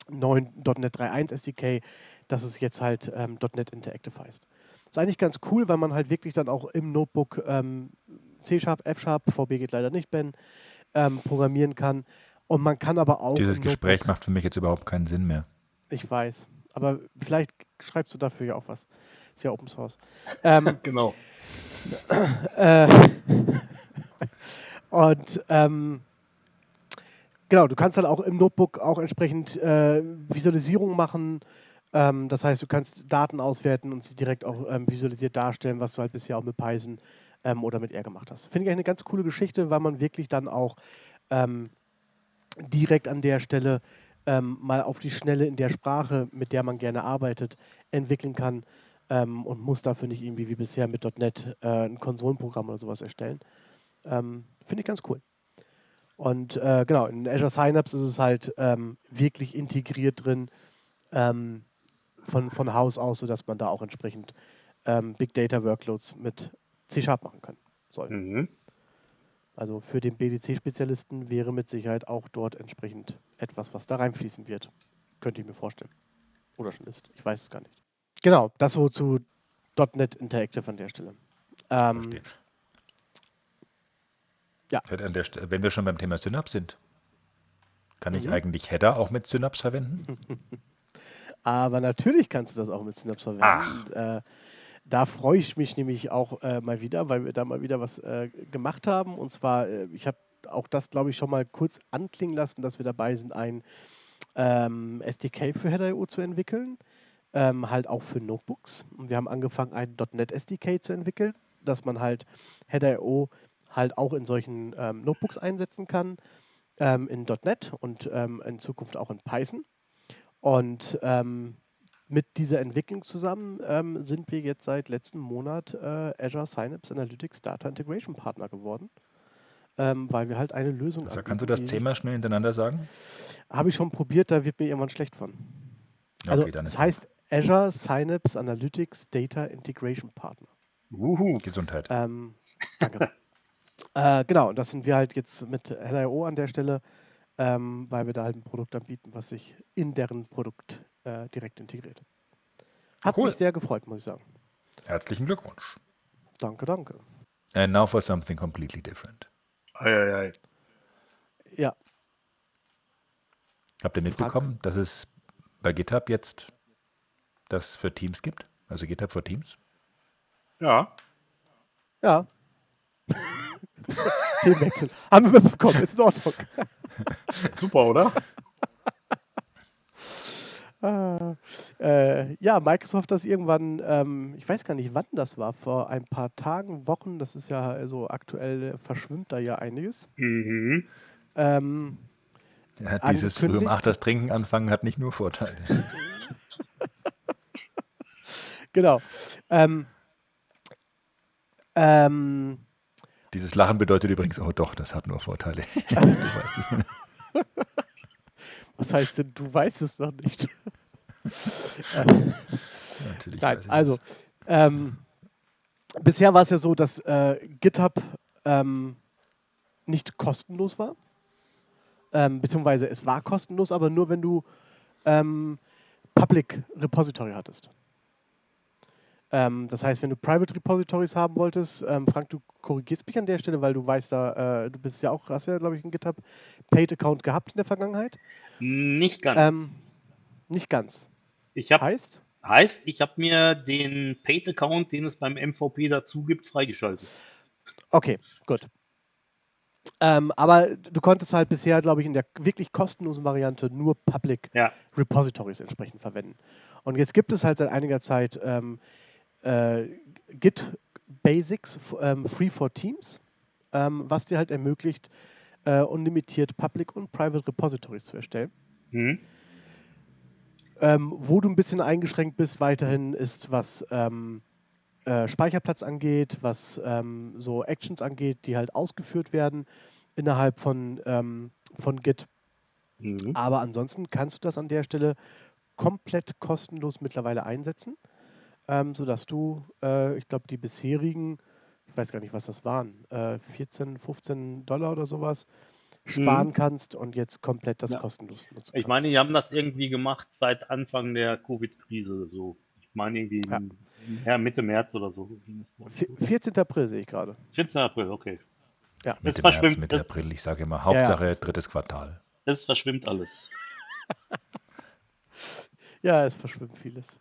neuen .NET 3.1 SDK, dass es jetzt halt ähm, .NET Interactive heißt. Das ist eigentlich ganz cool, weil man halt wirklich dann auch im Notebook ähm, C-Sharp, F-Sharp, VB geht leider nicht, Ben, ähm, programmieren kann. Und man kann aber auch. Dieses Gespräch Notebook- macht für mich jetzt überhaupt keinen Sinn mehr. Ich weiß. Aber vielleicht schreibst du dafür ja auch was. Ist ja Open Source. Ähm, Genau. äh, und ähm, genau, du kannst dann auch im Notebook auch entsprechend äh, Visualisierung machen. Ähm, das heißt, du kannst Daten auswerten und sie direkt auch ähm, visualisiert darstellen, was du halt bisher auch mit Python ähm, oder mit R gemacht hast. Finde ich eine ganz coole Geschichte, weil man wirklich dann auch ähm, direkt an der Stelle ähm, mal auf die Schnelle in der Sprache, mit der man gerne arbeitet, entwickeln kann ähm, und muss dafür nicht irgendwie wie bisher mit .NET äh, ein Konsolenprogramm oder sowas erstellen. Ähm, Finde ich ganz cool. Und äh, genau, in Azure Synapse ist es halt ähm, wirklich integriert drin ähm, von, von Haus aus, sodass man da auch entsprechend Big Data Workloads mit C-Sharp machen kann soll. Mhm. Also für den BDC-Spezialisten wäre mit Sicherheit auch dort entsprechend etwas, was da reinfließen wird. Könnte ich mir vorstellen. Oder schon ist. Ich weiß es gar nicht. Genau, das so zu .NET Interactive an der Stelle. Ähm, Verstehe. ja. Stelle- Wenn wir schon beim Thema Synapse sind, kann ich Mhm. eigentlich Header auch mit Synapse verwenden? aber natürlich kannst du das auch mit Synapse verwenden. Ach. Äh, da freue ich mich nämlich auch äh, mal wieder, weil wir da mal wieder was äh, gemacht haben. Und zwar, äh, ich habe auch das, glaube ich, schon mal kurz anklingen lassen, dass wir dabei sind, ein ähm, SDK für Header.io zu entwickeln. Ähm, halt auch für Notebooks. Und wir haben angefangen, ein .NET SDK zu entwickeln, dass man halt Header.io halt auch in solchen ähm, Notebooks einsetzen kann, ähm, in .NET und ähm, in Zukunft auch in Python. Und ähm, mit dieser Entwicklung zusammen ähm, sind wir jetzt seit letzten Monat äh, Azure Synapse Analytics Data Integration Partner geworden, ähm, weil wir halt eine Lösung Also, anbieten, kannst du das zehnmal schnell hintereinander sagen? Habe ich schon probiert, da wird mir irgendwann schlecht von. Also, okay, dann das ist heißt Azure Synapse Analytics Data Integration Partner. Uhu. Gesundheit. Ähm, danke. äh, genau, und das sind wir halt jetzt mit Header.io an der Stelle, ähm, weil wir da halt ein Produkt anbieten, was sich in deren Produkt äh, direkt integriert. Hat Cool. mich sehr gefreut, muss ich sagen. Herzlichen Glückwunsch. Danke, danke. And now for something completely different. Ei, ei, ei. Ja, Habt ihr mitbekommen, dass es bei GitHub jetzt das für Teams gibt? Also GitHub für Teams? Ja. ja. Themenwechsel. Haben wir mitbekommen, ist in Ordnung. Super, oder? Ah, äh, ja, Microsoft das irgendwann, ähm, ich weiß gar nicht, wann das war, vor ein paar Tagen, Wochen, das ist ja also aktuell verschwimmt da ja einiges. Mhm. Ähm, Ja, dieses früh um Angekündigt. 8 das Trinken anfangen hat nicht nur Vorteile. genau. Ähm, ähm, Dieses Lachen bedeutet übrigens, oh doch, das hat nur Vorteile. du weißt es nicht. was heißt denn, du weißt es noch nicht? äh, Natürlich Nein, weiß ich also ähm, bisher war es ja so, dass äh, GitHub ähm, nicht kostenlos war. Ähm, beziehungsweise es war kostenlos, aber nur wenn du ähm, Public Repository hattest. Ähm, das heißt, wenn du Private Repositories haben wolltest, ähm, Frank, du korrigierst mich an der Stelle, weil du weißt da, äh, du bist ja auch, hast ja, glaube ich, einen GitHub Paid Account gehabt in der Vergangenheit. Nicht ganz. Ähm, nicht ganz. ich habe Heißt? heißt, ich habe mir den Paid-Account, den es beim MVP dazu gibt, freigeschaltet. Okay, gut. Ähm, aber du konntest halt bisher, glaube ich, in der wirklich kostenlosen Variante nur Public Ja. Repositories entsprechend verwenden. Und jetzt gibt es halt seit einiger Zeit ähm, äh, Git Basics ähm, Free for Teams, ähm, was dir halt ermöglicht, äh, unlimitiert Public und Private Repositories zu erstellen. Mhm. Ähm, wo du ein bisschen eingeschränkt bist weiterhin ist, was ähm, äh, Speicherplatz angeht, was ähm, so Actions angeht, die halt ausgeführt werden innerhalb von, ähm, von Git. Mhm. Aber ansonsten kannst du das an der Stelle komplett kostenlos mittlerweile einsetzen, ähm, sodass du, äh, ich glaube, die bisherigen, ich weiß gar nicht, was das waren, äh, 14, 15 Dollar oder sowas, sparen kannst und jetzt komplett das Ja. kostenlos nutzen Ich kannst. meine, die haben das irgendwie gemacht seit Anfang der Covid-Krise. So. Ich meine irgendwie Ja. im- ja, Mitte März oder so. ging das, glaub ich. Vi- 14. April sehe ich gerade. 14. April, okay. Ja. Das Mitte verschwimmt- März, Mitte das- April. Ich sage immer, Hauptsache ja. drittes Quartal. Es verschwimmt alles. Ja, es verschwimmt vieles.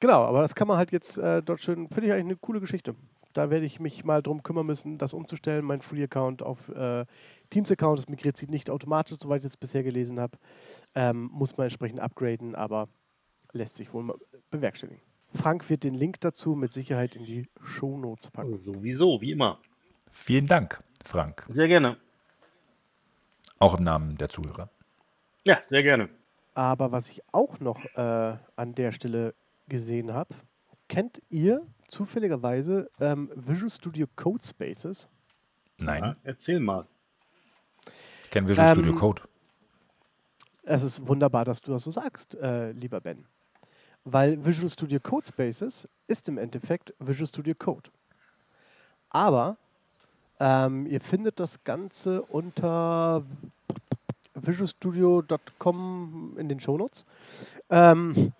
Genau, aber das kann man halt jetzt äh, dort schön, finde ich eigentlich eine coole Geschichte. Da werde ich mich mal drum kümmern müssen, das umzustellen, mein Free-Account auf äh, Teams-Account. Das migriert sich nicht automatisch, soweit ich es bisher gelesen habe. Ähm, muss man entsprechend upgraden, aber lässt sich wohl mal bewerkstelligen. Frank wird den Link dazu mit Sicherheit in die Shownotes packen. Sowieso, wie immer. Vielen Dank, Frank. Sehr gerne. Auch im Namen der Zuhörer. Ja, sehr gerne. Aber was ich auch noch äh, an der Stelle gesehen habe, kennt ihr zufälligerweise ähm, Visual Studio Code Spaces? Nein, Ja, erzähl mal. ich kenne Visual Ähm, Studio Code. Es ist wunderbar, dass du das so sagst, äh, lieber Ben. Weil Visual Studio Code Spaces ist im Endeffekt Visual Studio Code. Aber ähm, ihr findet das Ganze unter visualstudio.com in den Shownotes. Ähm,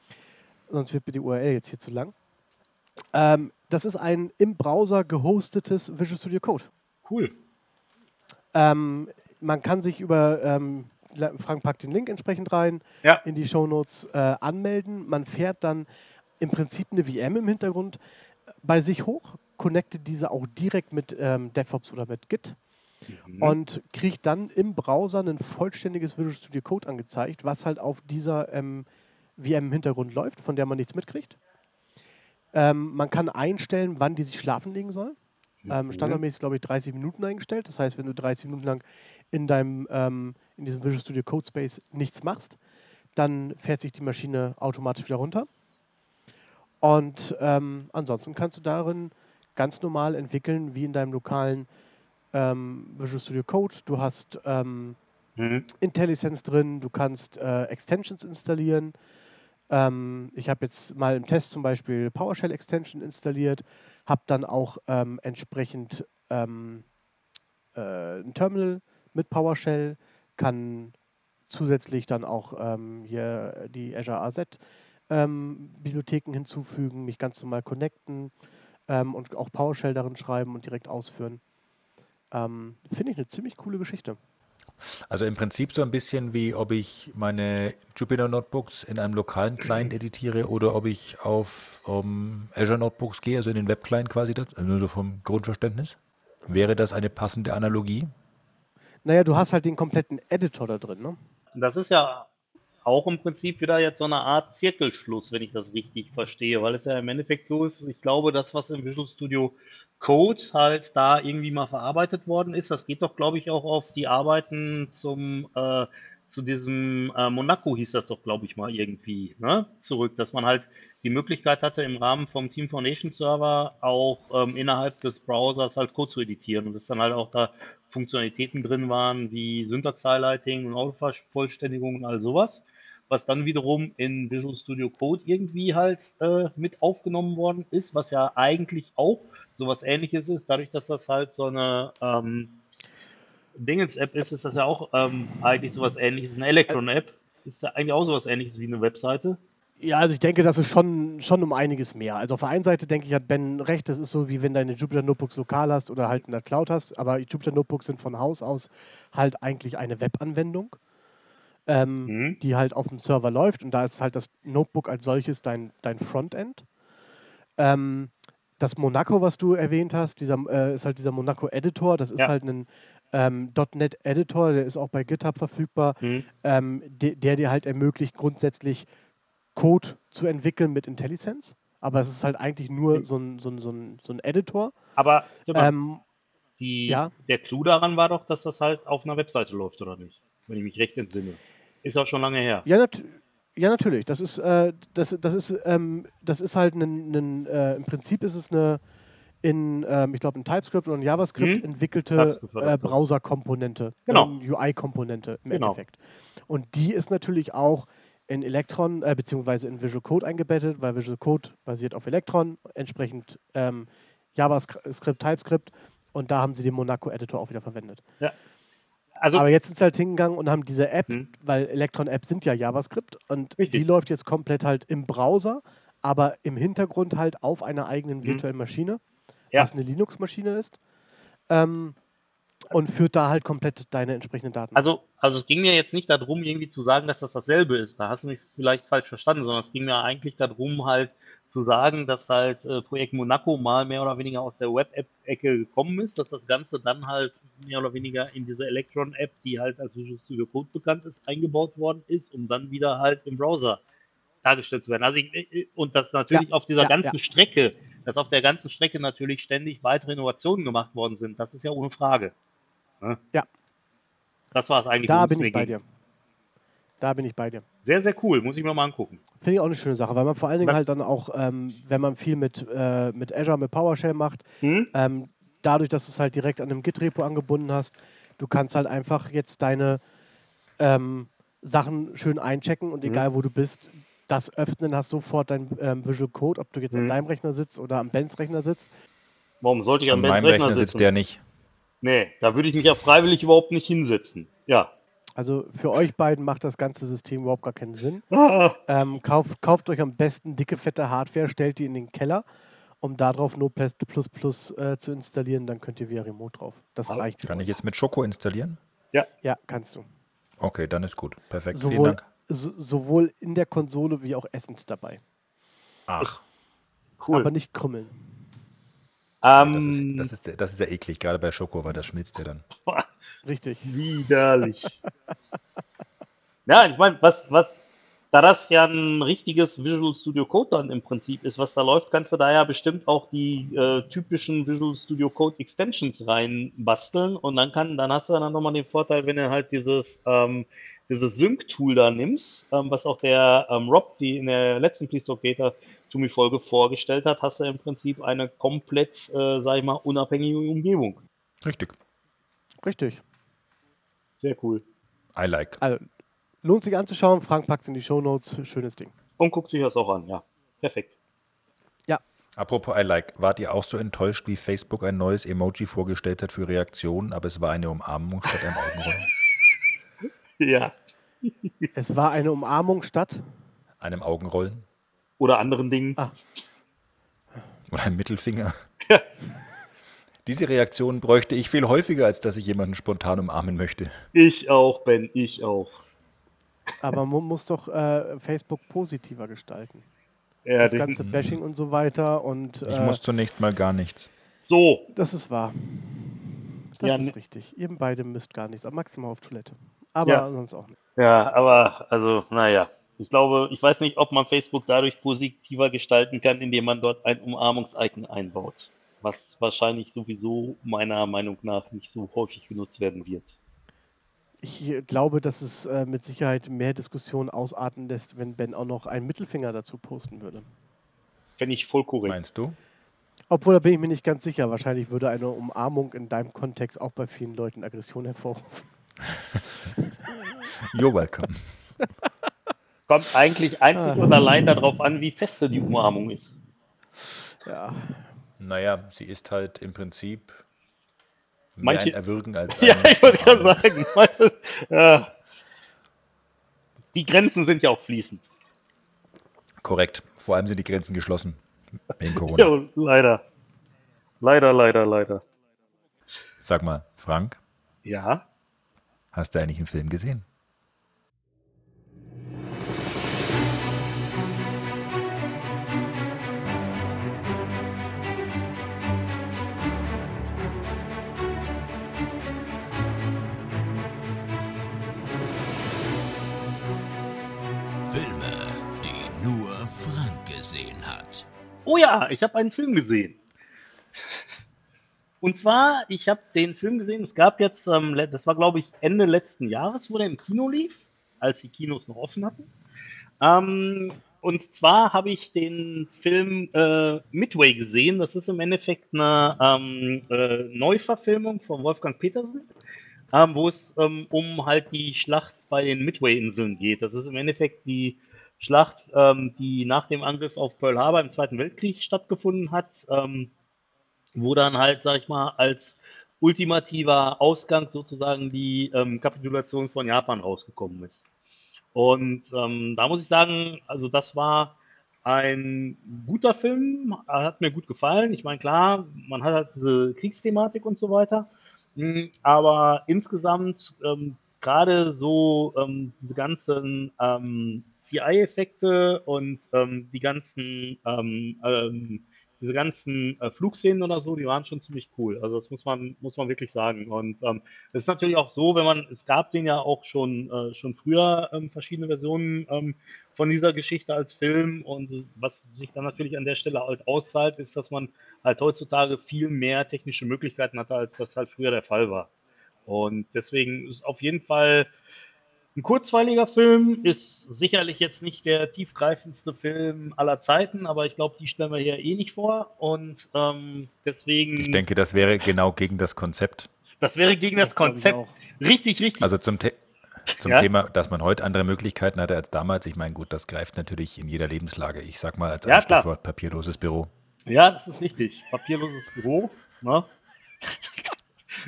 sonst wird mir die URL jetzt hier zu lang. Ähm, das ist ein im Browser gehostetes Visual Studio Code. Cool. Ähm, man kann sich über, ähm, Frank packt den Link entsprechend rein, Ja. in die Shownotes äh, anmelden. Man fährt dann im Prinzip eine VM im Hintergrund bei sich hoch, connectet diese auch direkt mit ähm, DevOps oder mit Git Mhm. und kriegt dann im Browser ein vollständiges Visual Studio Code angezeigt, was halt auf dieser ähm, VM im Hintergrund läuft, von der man nichts mitkriegt. Ähm, man kann einstellen, wann die sich schlafen legen soll. Ähm, standardmäßig, glaube ich, 30 Minuten eingestellt. Das heißt, wenn du 30 Minuten lang in deinem, ähm, in diesem Visual Studio Code Space nichts machst, dann fährt sich die Maschine automatisch wieder runter. Und ähm, ansonsten kannst du darin ganz normal entwickeln, wie in deinem lokalen ähm, Visual Studio Code. Du hast ähm, Mhm. IntelliSense drin, du kannst äh, Extensions installieren. Ähm, ich habe jetzt mal im Test zum Beispiel PowerShell Extension installiert, habe dann auch ähm, entsprechend ähm, äh, ein Terminal mit PowerShell, kann zusätzlich dann auch ähm, hier die Azure AZ ähm, Bibliotheken hinzufügen, mich ganz normal connecten ähm, und auch PowerShell darin schreiben und direkt ausführen. Finde ich eine ziemlich coole Geschichte. Also im Prinzip so ein bisschen wie ob ich meine Jupyter Notebooks in einem lokalen Client editiere oder ob ich auf um, Azure Notebooks gehe, also in den Web-Client quasi, das, also nur so vom Grundverständnis. Wäre das eine passende Analogie? Naja, du hast halt den kompletten Editor da drin, ne? Das ist ja auch im Prinzip wieder jetzt so eine Art Zirkelschluss, wenn ich das richtig verstehe, weil es ja im Endeffekt so ist, ich glaube, das, was im Visual Studio Code halt da irgendwie mal verarbeitet worden ist, das geht doch, glaube ich, auch auf die Arbeiten zum, äh, zu diesem äh, Monaco hieß das doch, glaube ich, mal irgendwie, ne, zurück, dass man halt die Möglichkeit hatte, im Rahmen vom Team Foundation Server auch ähm, innerhalb des Browsers halt Code zu editieren und dass dann halt auch da Funktionalitäten drin waren wie Syntax-Highlighting und Autovervollständigung und all sowas, was dann wiederum in Visual Studio Code irgendwie halt äh, mit aufgenommen worden ist, was ja eigentlich auch sowas ähnliches ist, dadurch, dass das halt so eine ähm, Dingens-App ist, ist das ja auch ähm, eigentlich sowas ähnliches, eine Electron-App, ist ja eigentlich auch sowas ähnliches wie eine Webseite. Ja, also ich denke, das ist schon, schon um einiges mehr. Also auf der einen Seite denke ich, hat Ben recht, das ist so wie wenn deine Jupyter Notebooks lokal hast oder halt in der Cloud hast, aber Jupyter Notebooks sind von Haus aus halt eigentlich eine Webanwendung, ähm, Mhm. die halt auf dem Server läuft und da ist halt das Notebook als solches dein, dein Frontend. Ähm, das Monaco, was du erwähnt hast, dieser, äh, ist halt dieser Monaco Editor, das ist Ja. halt ein ähm, .NET Editor, der ist auch bei GitHub verfügbar Mhm. ähm, de, der dir halt ermöglicht, grundsätzlich Code zu entwickeln mit IntelliSense. Aber es ist halt eigentlich nur so ein, so ein, so ein, so ein Editor. Aber Ähm, die, ja. der Clou daran war doch, dass das halt auf einer Webseite läuft, oder nicht? Wenn ich mich recht entsinne. Ist auch schon lange her. ja, nat Ja, natürlich. Das ist, äh, das, das ist, ähm, das ist halt ein, äh, im Prinzip ist es eine in, ähm, ich glaube, in TypeScript oder in JavaScript Mhm. entwickelte äh, ja. Browser-Komponente, Genau. UI-Komponente im Genau. Endeffekt. Und die ist natürlich auch in Electron äh, beziehungsweise in Visual Code eingebettet, weil Visual Code basiert auf Electron, entsprechend ähm, JavaScript, TypeScript und da haben sie den Monaco-Editor auch wieder verwendet. Also, Aber jetzt sind sie halt hingegangen und haben diese App, Hm. weil Electron-Apps sind ja JavaScript und Richtig. die läuft jetzt komplett halt im Browser, aber im Hintergrund halt auf einer eigenen virtuellen Maschine, Hm. Ja. was eine Linux-Maschine ist. Ähm, und führt da halt komplett deine entsprechenden Daten. also, also es ging mir jetzt nicht darum, irgendwie zu sagen, dass das dasselbe ist. Da hast du mich vielleicht falsch verstanden, sondern es ging mir eigentlich darum, halt zu sagen, dass halt äh, Projekt Monaco mal mehr oder weniger aus der Web-App-Ecke gekommen ist, dass das Ganze dann halt mehr oder weniger in diese Electron-App, die halt als Visual Studio Code bekannt ist, eingebaut worden ist, um dann wieder halt im Browser dargestellt zu werden. Also ich, äh, und dass natürlich Ja, auf dieser ja, ganzen ja. Strecke, dass auf der ganzen Strecke natürlich ständig weitere Innovationen gemacht worden sind, das ist ja ohne Frage. Ne? Ja. Das war es eigentlich. da bin ich bei ging. dir. Da bin ich bei dir. Sehr, sehr cool. Muss ich mir mal angucken. Finde ich auch eine schöne Sache, weil man vor allen Dingen Was- halt dann auch, ähm, wenn man viel mit, äh, mit Azure, mit PowerShell macht, Hm? ähm, dadurch, dass du es halt direkt an einem Git-Repo angebunden hast, du kannst halt einfach jetzt deine ähm, Sachen schön einchecken und Mhm. egal wo du bist, das öffnen, hast sofort dein ähm, Visual Code, ob du jetzt an Mhm. deinem Rechner sitzt oder am Bens Rechner sitzt. Warum sollte ich An am Bens meinem Rechner Rechner sitzen? sitzt der nicht. Nee, da würde ich mich ja freiwillig überhaupt nicht hinsetzen. Ja. Also für euch beiden macht das ganze System überhaupt gar keinen Sinn. Ah, Ähm, kauft, kauft euch am besten dicke, fette Hardware, stellt die in den Keller, um darauf Notepad++ äh, zu installieren, dann könnt ihr via Remote drauf. Das Aber reicht. für Kann ich jetzt mit Schoko installieren? Ja, kannst du. Okay, dann ist gut. Perfekt. Vielen Sowohl, Dank. so, sowohl in der Konsole wie auch essend dabei. Ach, cool. Aber nicht krümmeln. ähm, das ist, das, ist, das ist ja eklig, gerade bei Schoko, weil das schmilzt ja dann. Richtig. Widerlich. ja, ich meine, was, was, da das ja ein richtiges Visual Studio Code dann im Prinzip ist, was da läuft, kannst du da ja bestimmt auch die äh, typischen Visual Studio Code Extensions reinbasteln und dann kann, dann hast du dann nochmal den Vorteil, wenn du halt dieses, ähm, dieses Sync-Tool da nimmst, ähm, was auch der ähm, Rob, die in der letzten Please Talk Data to Me Folge vorgestellt hat, hast du im Prinzip eine komplett, äh, sag ich mal, unabhängige Umgebung. Richtig. Richtig. Sehr cool. I like. Also, lohnt sich anzuschauen. Frank packt es in die Shownotes. Schönes Ding. Und guckt sich das auch an, ja. Perfekt. Apropos I like, wart ihr auch so enttäuscht, wie Facebook ein neues Emoji vorgestellt hat für Reaktionen, aber es war eine Umarmung statt einem Augenrollen? Ja. Es war eine Umarmung statt. Einem Augenrollen? Oder anderen Dingen. Ah. Oder ein Mittelfinger? Ja. Diese Reaktion bräuchte ich viel häufiger, als dass ich jemanden spontan umarmen möchte. Ich auch, Ben, ich auch. Aber man muss doch äh, Facebook positiver gestalten. Ja, Das ganze Bashing und so weiter. Und Ich äh, muss zunächst mal gar nichts. so, das ist wahr. Das Ja, ist ne- richtig. Ihr beide müsst gar nichts. aber Maximal auf Toilette. Aber Ja. sonst auch nicht. ja, aber, also, naja. Ich glaube, ich weiß nicht, ob man Facebook dadurch positiver gestalten kann, indem man dort ein Umarmungs-Icon einbaut. Was wahrscheinlich sowieso meiner Meinung nach nicht so häufig genutzt werden wird. Ich glaube, dass es äh, mit Sicherheit mehr Diskussionen ausarten lässt, wenn Ben auch noch einen Mittelfinger dazu posten würde. Fände ich voll korrekt. Meinst du? Obwohl, da bin ich mir nicht ganz sicher. Wahrscheinlich würde eine Umarmung in deinem Kontext auch bei vielen Leuten Aggression hervorrufen. You're welcome. Kommt eigentlich einzig Ah. und allein darauf an, wie feste die Umarmung ist. Ja, Naja, sie ist halt im Prinzip Manche- Erwürgen als Ja, ich wollte gerade sagen. ja. Die Grenzen sind ja auch fließend. Korrekt. Vor allem sind die Grenzen geschlossen. Wegen Corona. Ja, leider. Leider, leider, leider. Sag mal, Frank, Ja. hast du eigentlich einen Film gesehen? Filme, die nur Frank gesehen hat. Oh ja, ich habe einen Film gesehen. Und zwar, ich habe den Film gesehen, es gab jetzt, ähm, das war glaube ich Ende letzten Jahres, wo der im Kino lief, als die Kinos noch offen hatten. Ähm, und zwar habe ich den Film äh, Midway gesehen. Das ist im Endeffekt eine ähm, äh, Neuverfilmung von Wolfgang Petersen, ähm, wo es ähm, um halt die Schlacht bei den Midway-Inseln geht. Das ist im Endeffekt die Schlacht, ähm, die nach dem Angriff auf Pearl Harbor im Zweiten Weltkrieg stattgefunden hat, ähm, wo dann halt, sag ich mal, als ultimativer Ausgang sozusagen die ähm, Kapitulation von Japan rausgekommen ist. Und ähm, da muss ich sagen, also das war ein guter Film, hat mir gut gefallen. Ich meine, klar, man hat halt diese Kriegsthematik und so weiter, aber insgesamt ähm, gerade so ähm, diese ganzen ähm, CI-Effekte und ähm, die ganzen ähm, ähm, diese ganzen äh, Flugszenen oder so, die waren schon ziemlich cool. Also das muss man, muss man wirklich sagen. Und ähm, es ist natürlich auch so, wenn man, es gab den ja auch schon, äh, schon früher ähm, verschiedene Versionen ähm, von dieser Geschichte als Film. Und was sich dann natürlich an der Stelle halt auszahlt, ist, dass man halt heutzutage viel mehr technische Möglichkeiten hatte, als das halt früher der Fall war. Und deswegen ist auf jeden Fall ein kurzweiliger Film ist sicherlich jetzt nicht der tiefgreifendste Film aller Zeiten, aber ich glaube, die stellen wir hier eh nicht vor. Und ähm, deswegen. Ich denke, das wäre genau gegen das Konzept. Das wäre gegen das, das Konzept. Richtig, richtig. Also zum, The zum ja. Thema, dass man heute andere Möglichkeiten hatte als damals. Ich meine, gut, das greift natürlich in jeder Lebenslage. Ich sag mal als ja, Stichwort papierloses Büro. Ja, das ist richtig. Papierloses Büro. Ne?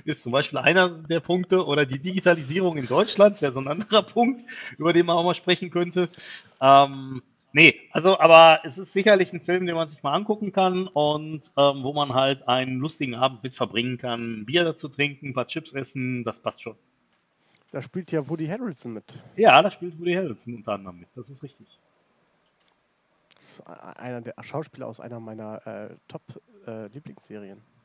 ist zum Beispiel einer der Punkte. Oder die Digitalisierung in Deutschland wäre so ein anderer Punkt, über den man auch mal sprechen könnte. Ähm, nee, also, aber es ist sicherlich ein Film, den man sich mal angucken kann und ähm, wo man halt einen lustigen Abend mit verbringen kann, Bier dazu trinken, ein paar Chips essen, das passt schon. Da spielt ja Woody Harrelson mit. Ja, da spielt Woody Harrelson unter anderem mit, das ist richtig. Das ist einer der Schauspieler aus einer meiner äh, Top-Lieblingsserien. Äh,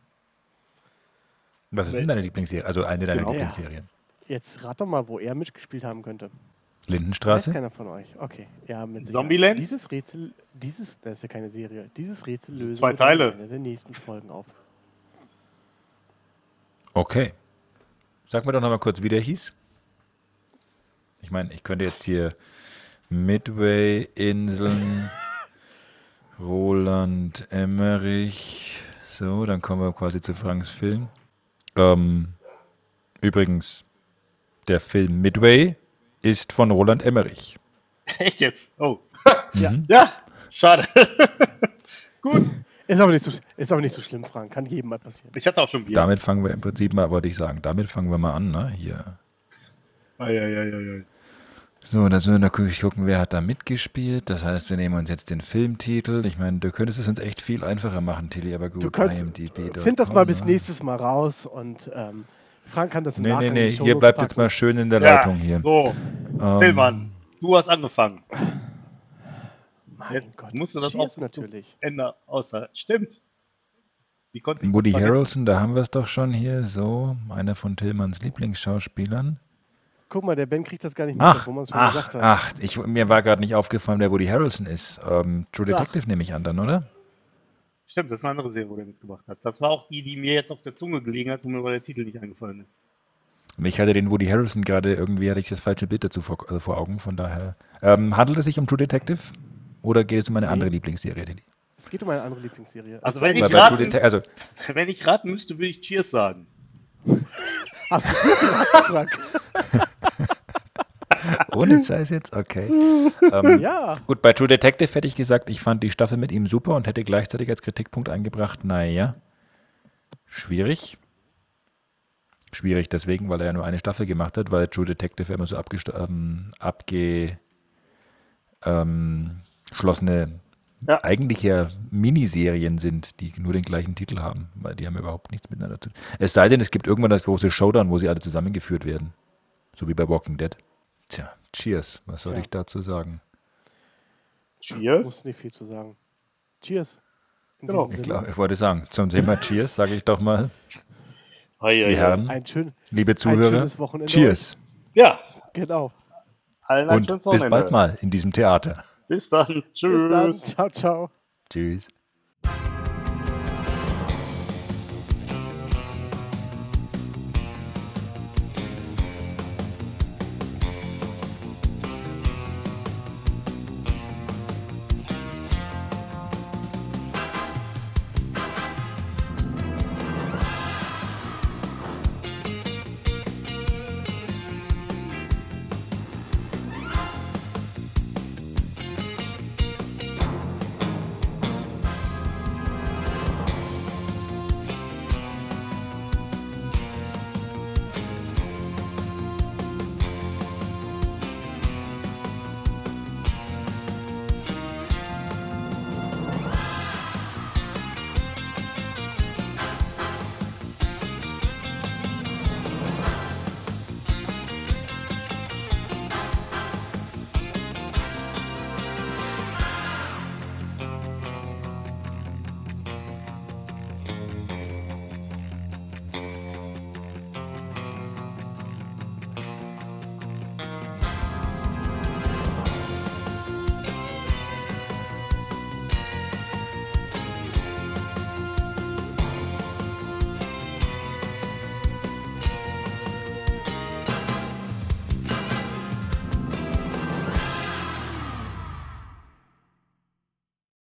was ist denn deine Lieblingsserie? Also eine deiner genau. Lieblingsserien? Jetzt rat doch mal, wo er mitgespielt haben könnte. Lindenstraße? Weiß keiner von euch. Okay. Ja, mit Zombieland? Dieses Rätsel, dieses, das ist ja keine Serie, dieses Rätsel lösen Zwei Teile. in einer der nächsten Folgen auf. Okay. Sag mir doch nochmal kurz, wie der hieß. Ich meine, ich könnte jetzt hier Midway, Inseln, Roland Emmerich. So, dann kommen wir quasi zu Franks Film. Ähm, übrigens, der Film Midway ist von Roland Emmerich. Echt jetzt? Oh. ja. ja, schade. Gut. Ist aber, nicht so, ist aber nicht so schlimm, Frank. Kann jedem mal passieren. Ich hatte auch schon Bier. Damit fangen wir im Prinzip mal, wollte ich sagen, damit fangen wir mal an, ne? Hier. Ei, ei, ei, ei, ei. So, dann müssen wir natürlich gucken, wer hat da mitgespielt. Das heißt, wir nehmen uns jetzt den Filmtitel. Ich meine, du könntest es uns echt viel einfacher machen, Tilly, aber gut. Du kannst, IMDb. Find das mal bis ne? nächstes Mal raus und ähm, Frank kann das im Nee, Nachgang nee, nee, hier bleibt packen. jetzt mal schön in der ja, Leitung hier. So, ähm, Tillmann, du hast angefangen. Mein jetzt Gott, musst du das auch natürlich. Ende außer. Stimmt. Wie konnte ich Woody Harrelson, da haben wir es doch schon hier. So, einer von Tillmanns Lieblingsschauspielern. Guck mal, der Ben kriegt das gar nicht mit, ach, wo man es schon ach, gesagt hat. Ach, ich, mir war gerade nicht aufgefallen, wer Woody Harrelson ist. Ähm, True Detective ach. nehme ich an dann, oder? Stimmt, das ist eine andere Serie, wo der mitgemacht hat. Das war auch die, die mir jetzt auf der Zunge gelegen hat, wo mir aber der Titel nicht eingefallen ist. Und ich hatte den Woody Harrelson gerade, irgendwie hatte ich das falsche Bild dazu vor, also vor Augen, von daher. Ähm, handelt es sich um True Detective oder geht es um eine nee. andere Lieblingsserie, Tilly? Es geht um eine andere Lieblingsserie. Also, wenn ich, raten, also, wenn ich raten müsste, würde ich Cheers sagen. Hast du Ohne Scheiß jetzt? Okay. Ähm, ja. Gut, bei True Detective hätte ich gesagt, ich fand die Staffel mit ihm super und hätte gleichzeitig als Kritikpunkt eingebracht, naja, schwierig. Schwierig deswegen, weil er ja nur eine Staffel gemacht hat, weil True Detective immer so ähm, abgeschlossene, ähm, ja. eigentlich ja Miniserien sind, die nur den gleichen Titel haben, weil die haben überhaupt nichts miteinander zu tun. Es sei denn, es gibt irgendwann das große Showdown, wo sie alle zusammengeführt werden. So wie bei Walking Dead. Tja, cheers. Was soll Tja. ich dazu sagen? Cheers? Muss nicht viel zu sagen. Cheers. Genau. Ich, glaub, ich wollte sagen, zum Thema Cheers sage ich doch mal. Hei, die Herren, ein schön, liebe Zuhörer, Cheers. Ja. Genau. Allen Und bis bald mal in diesem Theater. Bis dann. Tschüss. Bis dann. Ciao, ciao. Tschüss.